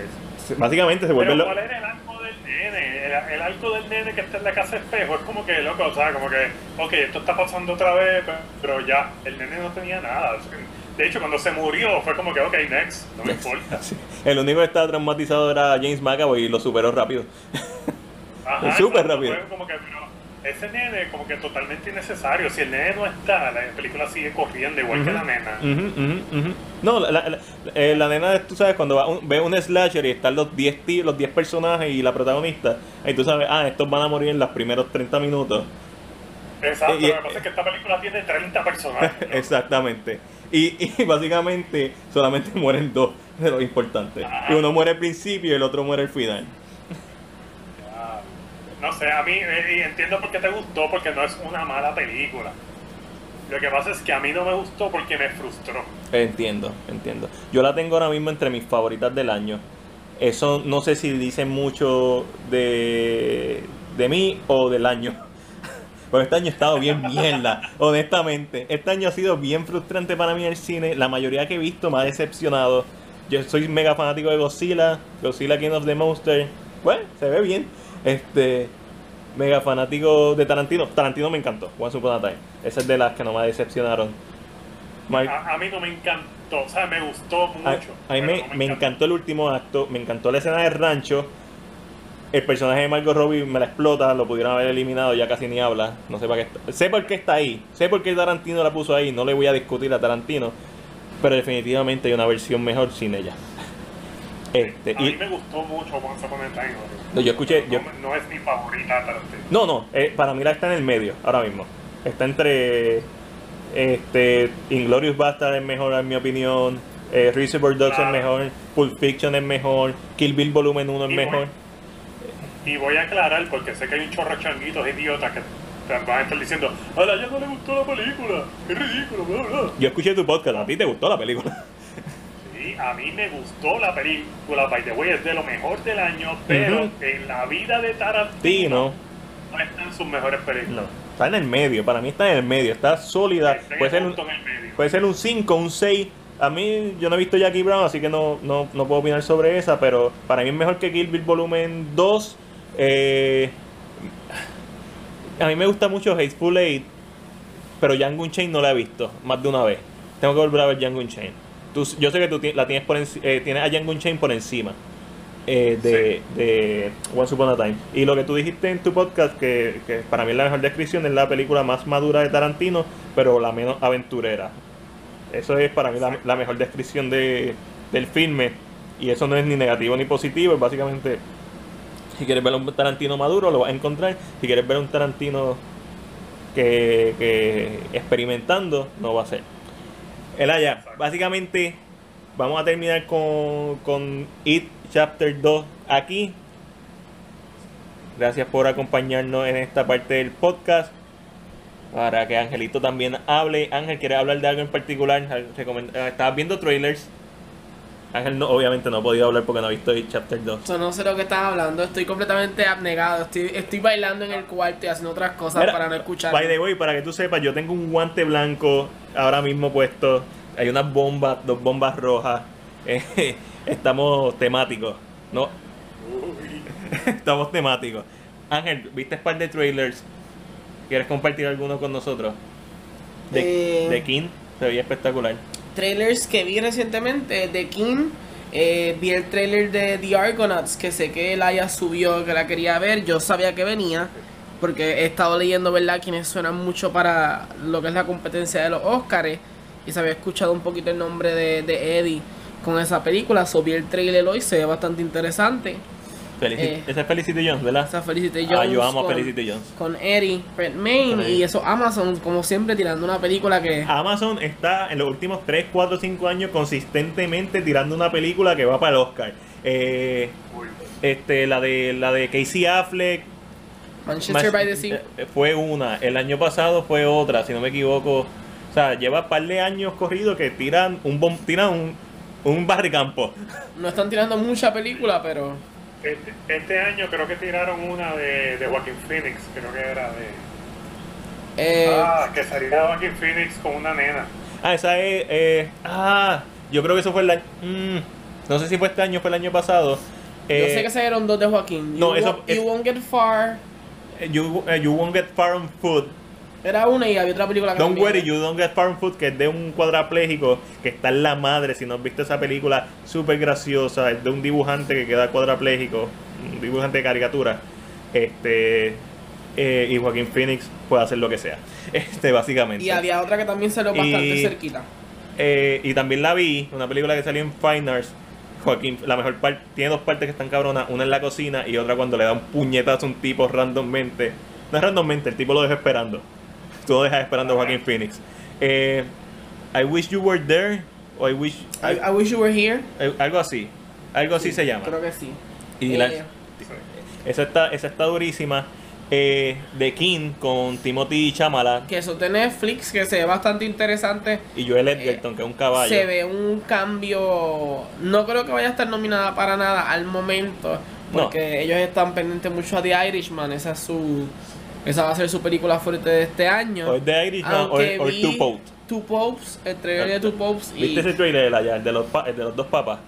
básicamente se vuelve Pero ¿cuál era el arco del nene? El, el arco del nene que está en la casa espejo es como que, loco, o sea, como que, ok, esto está pasando otra vez, pero, ya, el nene no tenía nada. De hecho, cuando se murió fue como que, ok, next, no me [LAUGHS] importa. Sí. El único que estaba traumatizado era James McAvoy y lo superó rápido. Ajá, [LAUGHS] Súper rápido. fue como que, pero ese nene como que totalmente innecesario. Si el nene no está, la película sigue corriendo igual que la nena. No, la, la, la- eh, la nena, tú sabes, cuando va un- ve un slasher y están los 10 ti- los 10 personajes y la protagonista, ahí tú sabes, ah, estos van a morir en los primeros 30 minutos. Exacto, Y- lo que pasa es que esta película tiene 30 personajes. [LAUGHS] ¿no? Exactamente. Y, y [LAUGHS] básicamente solamente mueren dos de los importantes. Y uno muere al principio y el otro muere al final. No sé, a mí eh, y entiendo por qué te gustó, porque no es una mala película. Lo que pasa es que a mí no me gustó porque me frustró. Entiendo, entiendo. Yo la tengo ahora mismo entre mis favoritas del año. Eso no sé si dice mucho de, de mí o del año. [LAUGHS] Porque este año ha estado bien mierda, [LAUGHS] honestamente. Este año ha sido bien frustrante para mí en el cine. La mayoría que he visto me ha decepcionado. Yo soy mega fanático de Godzilla, Godzilla King of the Monster. Bueno, se ve bien. Este, mega fanático de Tarantino. Tarantino me encantó, Once Upon a Time. Esa es de las que no me decepcionaron. A, a mí no me encantó, o sea, me gustó mucho. a, a mí pero me, no me encantó el último acto, me encantó la escena del rancho. El personaje de Margot Robbie me la explota, lo pudieron haber eliminado, ya casi ni habla. No sé para qué está. Sé por qué está ahí, sé por qué Tarantino la puso ahí, no le voy a discutir a Tarantino. Pero definitivamente hay una versión mejor sin ella. Este, A mí y, me gustó mucho Once Upon a Time. No, yo escuché- No, yo- no es mi favorita Tarantino. no, no, eh, para mí la está en el medio, ahora mismo. Está entre este Inglorious Bastard es mejor en mi opinión, eh, Reservoir Dogs Claro. es mejor, Pulp Fiction es mejor, Kill Bill Volumen 1 es Y voy- mejor. Y voy a aclarar, porque sé que hay un chorro changuitos idiotas que van a estar diciendo, a la ya no le gustó la película, es ridículo, bla, bla. Yo escuché tu podcast, a ti te gustó la película. [LAUGHS] A mí me gustó la película, by the way, es de lo mejor del año, pero Ujú. en la vida de Tarantino Tino, no está en sus mejores películas. no, está en el medio, para mí está en el medio, está sólida. Puede ser un, puede ser un 5, un 6. A mí, yo no he visto Jackie Brown, así que no, no, no puedo opinar sobre esa, pero para mí es mejor que Kill Bill Volumen 2. Eh, a mí me gusta mucho Hateful Eight, pero Django Unchained no la he visto más de una vez. Tengo que volver a ver Django Unchained. Tú, yo sé que tú la tienes por eh, tienes a Django Unchained por encima eh, de, de Once Upon a Time. Y lo que tú dijiste en tu podcast, que, que para mí es la mejor descripción, es la película más madura de Tarantino, pero la menos aventurera. Eso es para mí la, la mejor descripción de, del filme. Y eso no es ni negativo ni positivo, es básicamente, si quieres ver un Tarantino maduro, lo vas a encontrar. Si quieres ver un Tarantino que, que experimentando, no va a ser. Elaya, básicamente vamos a terminar con, con It Chapter 2 aquí. Gracias por acompañarnos en esta parte del podcast. Para que Angelito también hable. Ángel, ¿quieres hablar de algo en particular? Eh, Estabas viendo trailers. Ángel no, obviamente no ha podido hablar porque no ha visto It Chapter 2. Eso no sé lo que estás hablando, estoy completamente abnegado, estoy, estoy bailando en el cuarto y haciendo otras cosas Mira, para no escuchar. By the way, para que tú sepas, yo tengo un guante blanco ahora mismo puesto. Hay unas bombas, dos bombas rojas. [LAUGHS] Eh, estamos temáticos. No, [LAUGHS] estamos temáticos. Ángel, ¿viste un par de trailers? ¿Quieres compartir alguno con nosotros? De, Eh. de King. Se veía espectacular. Trailers que vi recientemente de King. eh, vi el trailer de The Argonauts, que sé que Laia subió, que la quería ver. Yo sabía que venía, porque he estado leyendo, ¿verdad?, quienes suenan mucho para lo que es la competencia de los Oscars. Y se había escuchado un poquito el nombre de, de Eddie con esa película. Vi el trailer hoy, se ve bastante interesante. Eh, Ese es Felicity Jones, ¿verdad? Esa Felicity Ah, Jones. yo amo a Felicity Jones. Con Eddie Redmayne y eso Amazon, como siempre, tirando una película que. Amazon está en los últimos 3, 4, 5 años consistentemente tirando una película que va para el Oscar. Eh, este, la de la de Casey Affleck Manchester by the Sea. eh, Fue una. El año pasado fue otra, si no me equivoco. O sea, lleva un par de años corridos que tiran un bom- tiran un, un barricampo. No están tirando mucha película, pero. Este, este año creo que tiraron una de, de Joaquin Phoenix, creo que era de... Eh, Ah, que salía Joaquin Phoenix con una nena. Ah, esa es. eh, ah, yo creo que eso fue el año. mm, no sé si fue este año o fue el año pasado. yo Eh, sé que salieron dos de Joaquín. no, eso won't, es- You Won't Get Far. you, eh, you won't get far on foot. Era una y había otra película que Don't worry, you don't get far on foot, que es de un cuadrapléjico que está en la madre. Si no has visto esa película, súper graciosa. Es de un dibujante que queda cuadrapléjico, un dibujante de caricatura. Este. eh, y Joaquín Phoenix puede hacer lo que sea. [LAUGHS] Este, básicamente. Y había otra que también salió bastante Y- cerquita. Eh, y también la vi, una película que salió en Fine Arts. Joaquín, la mejor parte, tiene dos partes que están cabronas, una en la cocina y otra cuando le da un puñetazo a un tipo randommente. No es randommente, el tipo lo deja esperando. Tú lo dejas esperando a Joaquín Phoenix. Eh, I wish you were there, o I wish. I, I Wish You Were Here. eh, algo así. Algo así se llama. Creo que sí. Y la- Eh, esa, está, esa está durísima. Eh, The King con Timothy Chalamet que eso de Netflix, que se ve bastante interesante. y Joel Edgerton, que es un caballo. Se ve un cambio. No creo que vaya a estar nominada para nada al momento. No. Porque ellos están pendientes mucho a The Irishman. Esa es su. Esa va a ser su película fuerte de este año. O es The Irishman o, Aunque o vi Two Popes. Two Popes, el trailer de Two Popes. Y ¿Viste ese trailer allá, el de los, pa- el de los dos papas?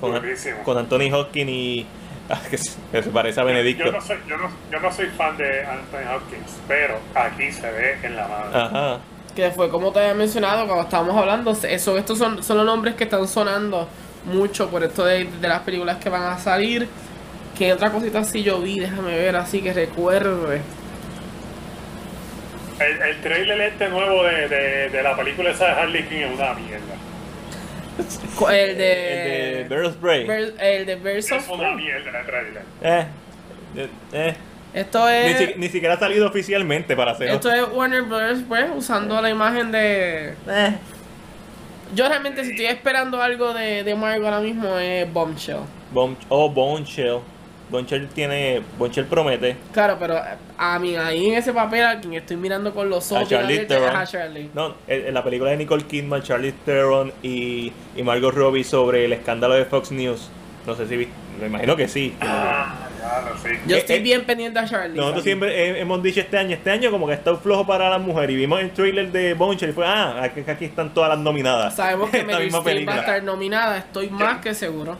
Con, Durísimo. con Anthony Hopkins y. [LAUGHS] ah, que, se, que se parece a Benedicto. Yo no, soy, yo, no, yo no soy fan de Anthony Hopkins, pero aquí se ve en la madre. Ajá. que fue como te había mencionado cuando estábamos hablando. Eso, estos son, son los nombres que están sonando mucho por esto de, de las películas que van a salir. Que otra cosita sí yo vi, déjame ver así que recuerde. El, el trailer este nuevo de, de, de la película esa de Harley Quinn es una mierda. El El de. de Birds of Prey. Ver- el de Birds of Es una mierda el trailer. Eh, eh, eh. Esto Ni, es. si- ni siquiera ha salido oficialmente para hacer. Esto es Warner Bros. pues usando la imagen de. Eh. Yo realmente si estoy esperando algo de, de Marvel ahora mismo es Bombshell. Bone, oh, Boneshell. Boneshell tiene. Boneshell promete. Claro, pero a mí ahí en ese papel a quien estoy mirando con los ojos Theron. a Charlie. No, en la película de Nicole Kidman, Charlie Theron y, y Margot Robbie sobre el escándalo de Fox News. No sé si viste. Me imagino que sí. Ah, ya lo sé. Yo Eh, estoy eh, bien pendiente a Charlie. Nosotros siempre he- hemos dicho este año, este año como que está flojo para las mujeres y vimos el trailer de Boncher y fue, ah, aquí, aquí están todas las nominadas. Sabemos que [LAUGHS] Meryl Streep va a estar nominada, estoy más que seguro.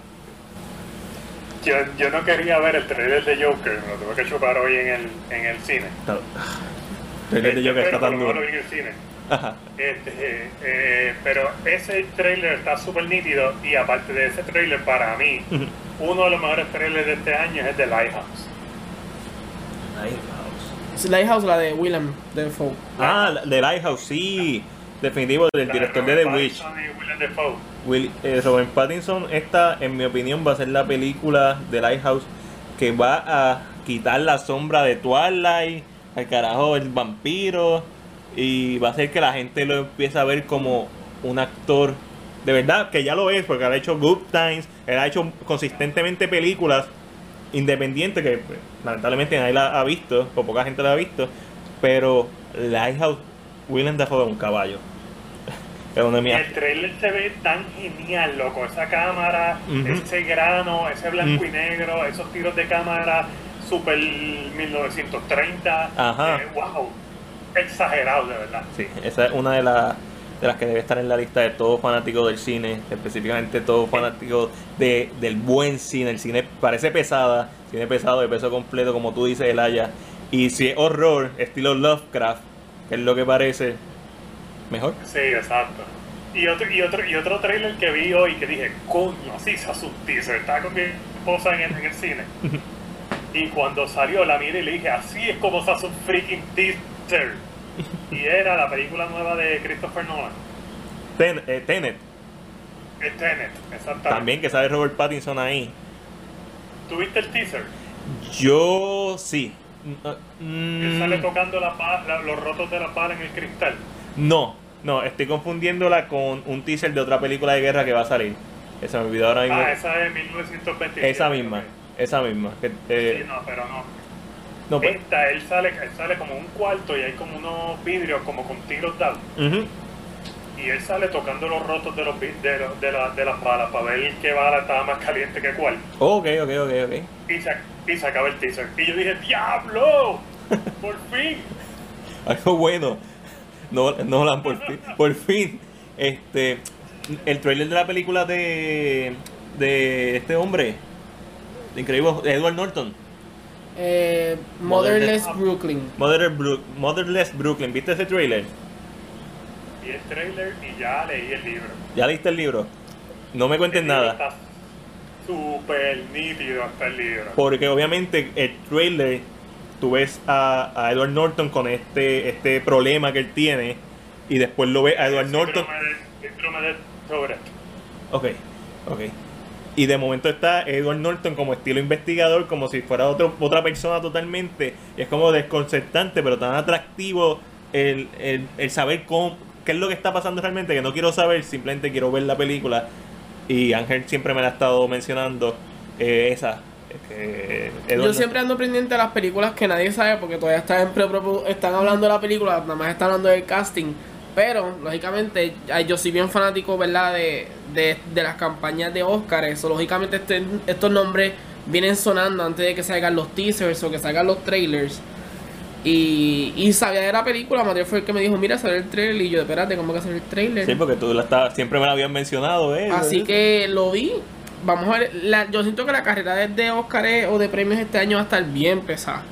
Yo, yo no quería ver el trailer de Joker, me lo tuve que chupar hoy en el, en el cine. El trailer de Joker está tan menos duro. lo vi en el cine. Ajá. Este, eh, pero ese trailer está súper nítido y aparte de ese trailer para mí, uno de los mejores trailers de este año es el de Lighthouse. Es Lighthouse, la de Willem Dafoe. Ah, la- de Lighthouse, sí. Definitivo, del director de The Witch. Willem Dafoe. Will, eh, Robert Pattinson, esta, en mi opinión, va a ser la película de Lighthouse que va a quitar la sombra de Twilight, al carajo el vampiro, y va a hacer que la gente lo empiece a ver como un actor de verdad, que ya lo es, porque ha hecho Good Times, él ha hecho consistentemente películas independientes que pues, lamentablemente nadie la ha visto, o poca gente la ha visto, pero Lighthouse, Willem Dafoe es un caballo. Es el trailer se ve tan genial, loco. Esa cámara, ese grano, ese blanco y negro, esos tiros de cámara super 1930. Ajá. Eh, wow. Exagerado, de verdad. Sí, esa es una de, las de las que debe estar en la lista de todo fanático del cine, específicamente todo fanático de, del buen cine. El cine parece pesada, cine pesado de peso completo, como tú dices, Elaya. Y si es horror, estilo Lovecraft, que es lo que parece, Mejor. Sí, exacto. Y otro, y otro, y otro trailer que vi hoy que dije, coño, así se un teaser. Estaba con mi esposa en el, en el cine. [LAUGHS] Y cuando salió la miré y le dije, así es como se hace un freaking teaser. [LAUGHS] Y era la película nueva de Christopher Nolan. Ten- eh, Tenet. Tenet, exactamente. También que sale Robert Pattinson ahí. ¿Tuviste el teaser? Yo sí. Él Mm, sale tocando la la- los rotos de la bala en el cristal. No, no, estoy confundiéndola con un teaser de otra película de guerra que va a salir. Esa me olvidó ahora mismo. Ah, esa es 1927. esa misma, esa misma. que, eh, Sí, no, pero no. no, pues, Esta, él sale, él sale como un cuarto y hay como unos vidrios como con tiros dados. ujú. Y él sale tocando los rotos de, los, de, los- de, la- de las balas para ver qué bala estaba más caliente que cuál. Ok, ok, ok, ok. Y se, y se acaba el teaser. Y yo dije, ¡Diablo! [LAUGHS] ¡Por fin! Algo bueno. No, Nolan, por fin. Por fin. Este. El trailer de la película de. De este hombre. De increíble. de Edward Norton. Eh, Motherless Motherless- Brooklyn. Mother Bru- Motherless Brooklyn. ¿Viste ese trailer? Vi el trailer y ya leí el libro. ¿Ya leíste el libro? No me cuentes El nada. Está súper nítido hasta el libro. Porque obviamente el trailer. Tú ves a, a Edward Norton con este, este problema que él tiene. Y después lo ves a Edward Norton. Síndrome de- síndrome de. Ok, ok. Y de momento está Edward Norton como estilo investigador, como si fuera otro, otra persona totalmente. Y es como desconcertante, pero tan atractivo el, el- el saber cómo, qué es lo que está pasando realmente, que no quiero saber, simplemente quiero ver la película. Y Ángel siempre me la ha estado mencionando, eh, esa. Eh, Edward Yo siempre ando pendiente de las películas que nadie sabe porque todavía están, en pre están hablando de la película, nada más están hablando del casting. Pero, lógicamente, yo soy bien fanático, ¿verdad? De, de, de las campañas de Oscar. Eso, lógicamente, este- estos nombres vienen sonando antes de que salgan los teasers o que salgan los trailers. Y, y sabía de la película, Mateo fue el que me dijo, mira, sale el trailer. Y yo, espérate, ¿cómo que sale el trailer? Sí, porque tú la estabas- siempre me la habían mencionado, ¿eh? Así que lo vi. Vamos a ver, la- yo siento que la carrera de- de Oscar o de premios este año va a estar bien pesada.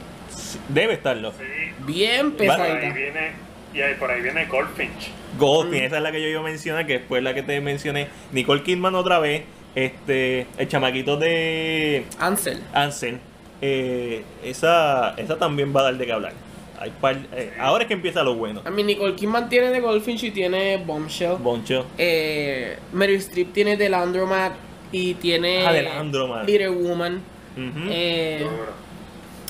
Debe estarlo. Sí, Bien ahí viene, y ahí por ahí viene Goldfinch. Goldfinch, esa es la que yo iba a mencionar, que después la que te mencioné. Nicole Kidman otra vez. Este, el chamaquito de Ansel. Ansel. eh, esa, esa también va a dar de qué hablar. Hay par- eh, ahora es que empieza lo bueno. A mí Nicole Kidman tiene de Goldfinch y tiene Bombshell. Boncho. Eh, Meryl Streep tiene The Landromat y tiene Ah, The Landromat. Little Woman. Eh,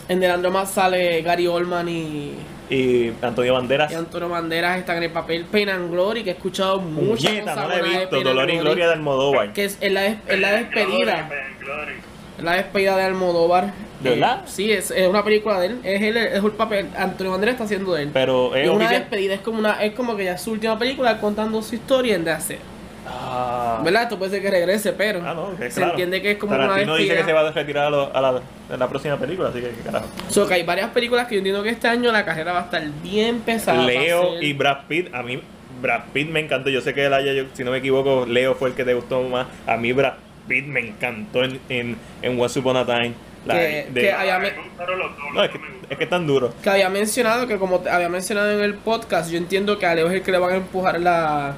en The Landromat sale Gary Oldman y, Y Antonio Banderas. y Antonio Banderas están en el papel Pain and Glory, que he escuchado cosas no la he visto. Dolor y Gloria de Almodóvar. Que es, es la, des- es la despedida. Es la despedida de Almodóvar. ¿De verdad? Eh, sí, es, es una película de él. Es, él, es el papel. Antonio Banderas está haciendo de él. Pero es es una oficial. despedida, es como una, es como que ya es su última película contando su historia en de hacer. Ah, ¿Verdad? Esto puede ser que regrese, pero Ah, no, se claro. entiende que es como una Tarantino despedida. dice que se va a retirar a, lo- a la, próxima película, así que qué carajo. So, que hay varias películas que yo entiendo que este año la carrera va a estar bien pesada. Leo ser- y Brad Pitt, a mí Brad Pitt me encantó. Yo sé que yo- si no me equivoco, Leo fue el que te gustó más. A mí Brad Pitt me encantó en, en, en Once Upon a Time. La- Que- de- que había- Me gustaron los dos, no, los es que, es que es tan duro. Que había mencionado, que como te había mencionado en el podcast, yo entiendo que a Leo es el que le van a empujar la,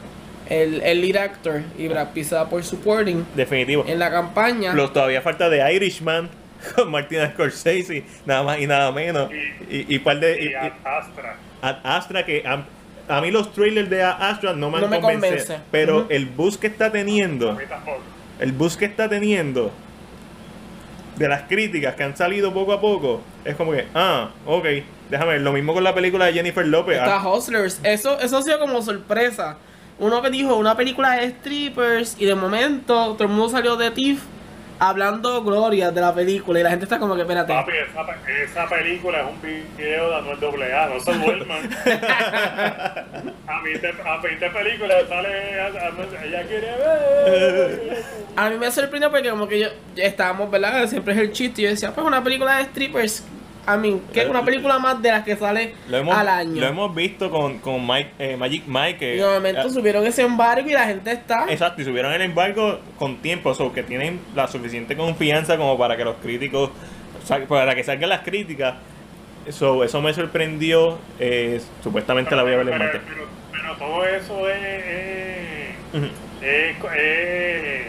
el, el lead actor y Brad Pitt por supporting Definitivo. en la campaña. Los, todavía falta de Irishman [LAUGHS] con Martin Scorsese, nada más y nada menos. Y, y, par de. y- Y a y- Astra. Ad Astra que a, a mí los trailers de Ad Astra no me han No me convencido, convence. pero el bus que está teniendo el bus que está teniendo de las críticas que han salido poco a poco es como que ah ok déjame ver lo mismo con la película de Jennifer Lopez Está ah, Hustlers. Eso, eso ha sido como sorpresa. Uno que dijo una película de strippers y de momento todo el mundo salió de TIFF hablando glorias de la película y la gente está como que espérate. Papi, esa, pe- esa película es un video de Anuel AA, no se duerman. [LAUGHS] a mí te, a 20 películas sale ella quiere ver. A mí me sorprendió porque como que yo estábamos, ¿verdad? Siempre es el chiste y yo decía, pues una película de strippers. A mí, que es una película más de las que sale hemos, al año. lo hemos visto con, con Mike, eh, Magic Mike que, y de momento ah, subieron ese embargo y la gente está. exacto y subieron el embargo con tiempo o que tienen la suficiente confianza como para que los críticos para que salgan las críticas eso eso me sorprendió eh, supuestamente la voy a ver en pero, martes pero, pero todo eso es. es, Ujú. es- es-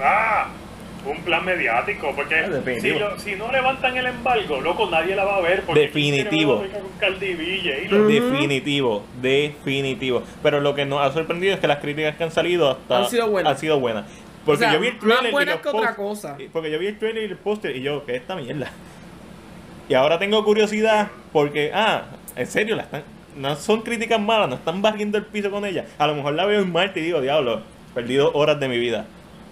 ah, un plan mediático. Porque Ah, si, lo- no levantan el embargo, loco, nadie la va a ver. Porque Definitivo. ¿quién quiere ver a Con Cardi B y J-Lo? Definitivo, definitivo. Pero lo que nos ha sorprendido es que las críticas que han salido hasta Han sido buenas. han sido buenas. Porque O sea, yo vi el más trailer y buenas los que otra post- cosa. Porque yo vi el trailer y el póster y yo, ¿qué es esta mierda? Y ahora tengo curiosidad porque, ah, en serio, la están, no son críticas malas, no están barriendo el piso con ella. A lo mejor la veo en Marte y digo, diablo, perdido horas de mi vida.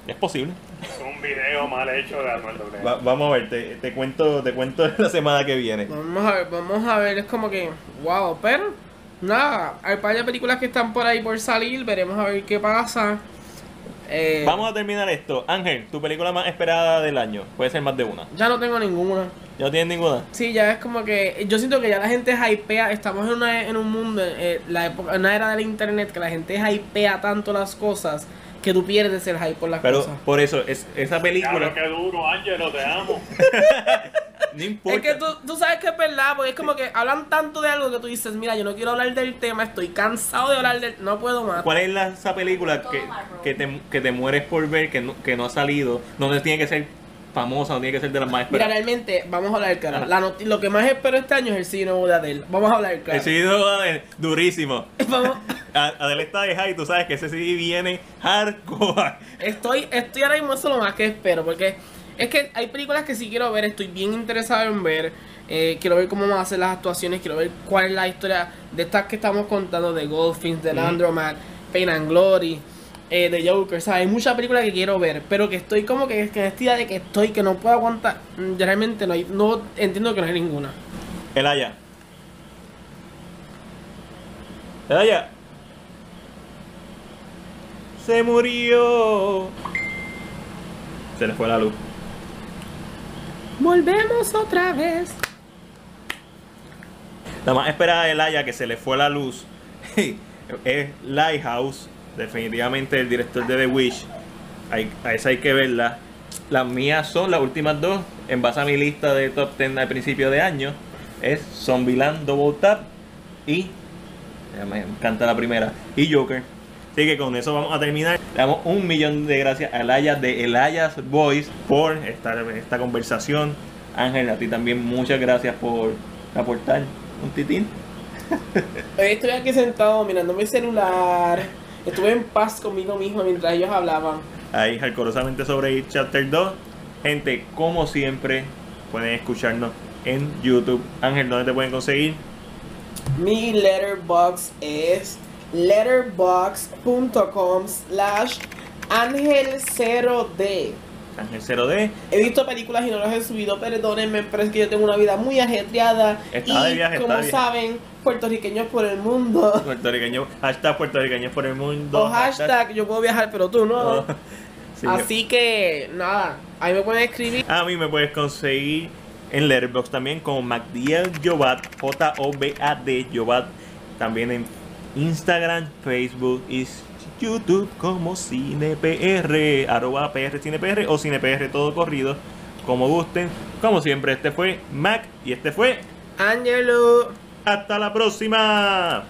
Es posible. Es un video mal hecho de. Va- vamos a ver, te, te cuento, te cuento la semana que viene. Vamos a ver, vamos a ver, es como que, wow, pero nada, hay par de películas que están por ahí por salir, veremos a ver qué pasa. Eh, Vamos a terminar esto. Ángel, tu película más esperada del año. Puede ser más de una. Ya no tengo ninguna. ¿Ya no tienes ninguna? Sí, ya es como que, yo siento que ya la gente hypea, estamos en, una, en un mundo, eh, la época, en una era del internet que la gente hypea tanto las cosas que tú pierdes el hype por las Pero cosas. por eso, es, esa película. Claro, qué duro, Ángelo, te amo. [LAUGHS] No importa. Es que tú, tú sabes que es verdad, porque es como que hablan tanto de algo que tú dices, mira, yo no quiero hablar del tema, estoy cansado de hablar del... No puedo más. ¿Cuál es la, esa película que, que, te, que te mueres por ver, que no, que no ha salido? No tiene que ser famosa, no tiene que ser de las más Mira, esperadas. realmente, vamos a hablar claro. La lo que más espero este año es el nuevo de Adele. Vamos a hablar claro. El CD de Adele, durísimo. [LAUGHS] Vamos, Adele está de high, tú sabes que ese CD viene hardcore. estoy, estoy ahora mismo eso es lo más que espero, porque es que hay películas que sí quiero ver, estoy bien interesado en ver. eh, quiero ver cómo van a hacer las actuaciones, quiero ver cuál es la historia de estas que estamos contando, de Goldfinch, de Ujú. Landromat, Pain and Glory, eh, de Joker, ¿sabes? Hay muchas películas que quiero ver, pero que estoy como que, que en esta idea de que estoy, que no puedo aguantar. Mm, Realmente no hay, no entiendo que no hay ninguna. Elaya. Elaya. Se murió. Se le fue la luz. Volvemos otra vez. La más esperada de Elaya que se le fue la luz [LAUGHS] es Lighthouse. Definitivamente el director de The Wish. Hay, a esa hay que verla. Las mías son las últimas dos. En base a mi lista de top 10 al principio de año. Es Zombieland Double Tap y. Me encanta la primera. Y Joker. Así que con eso vamos a terminar. Le damos un millón de gracias a Elaya de Elayas Voice por esta, esta conversación. Ángel, a ti también muchas gracias por aportar un titín. [LAUGHS] Estoy aquí sentado mirando mi celular. Estuve en paz conmigo mismo mientras ellos hablaban. Ahí, jalcorosamente sobre It Chapter 2. Gente, como siempre, pueden escucharnos en YouTube. Ángel, ¿dónde te pueden conseguir? Mi letterbox es letterbox.com slash ángel0d. Ángel 0D. He visto películas y no las he subido, perdónenme, pero es que yo tengo una vida muy ajetreada. Está de y viaje, como de viaje. saben, puertorriqueños por el mundo. [LAUGHS] Puertorriqueño. Hashtag puertorriqueños por el mundo. O hashtag yo puedo viajar, pero tú no. [LAUGHS] Sí. Así que, nada, ahí me pueden escribir. A mí me puedes conseguir en Letterboxd también como MacDiel Jobat, J-O-B-A-D Jobat. También en Instagram, Facebook y YouTube como CinePR, arroba PR CinePR o CinePR todo corrido, como gusten. Como siempre, este fue Mac y este fue. Angelo. ¡Hasta la próxima!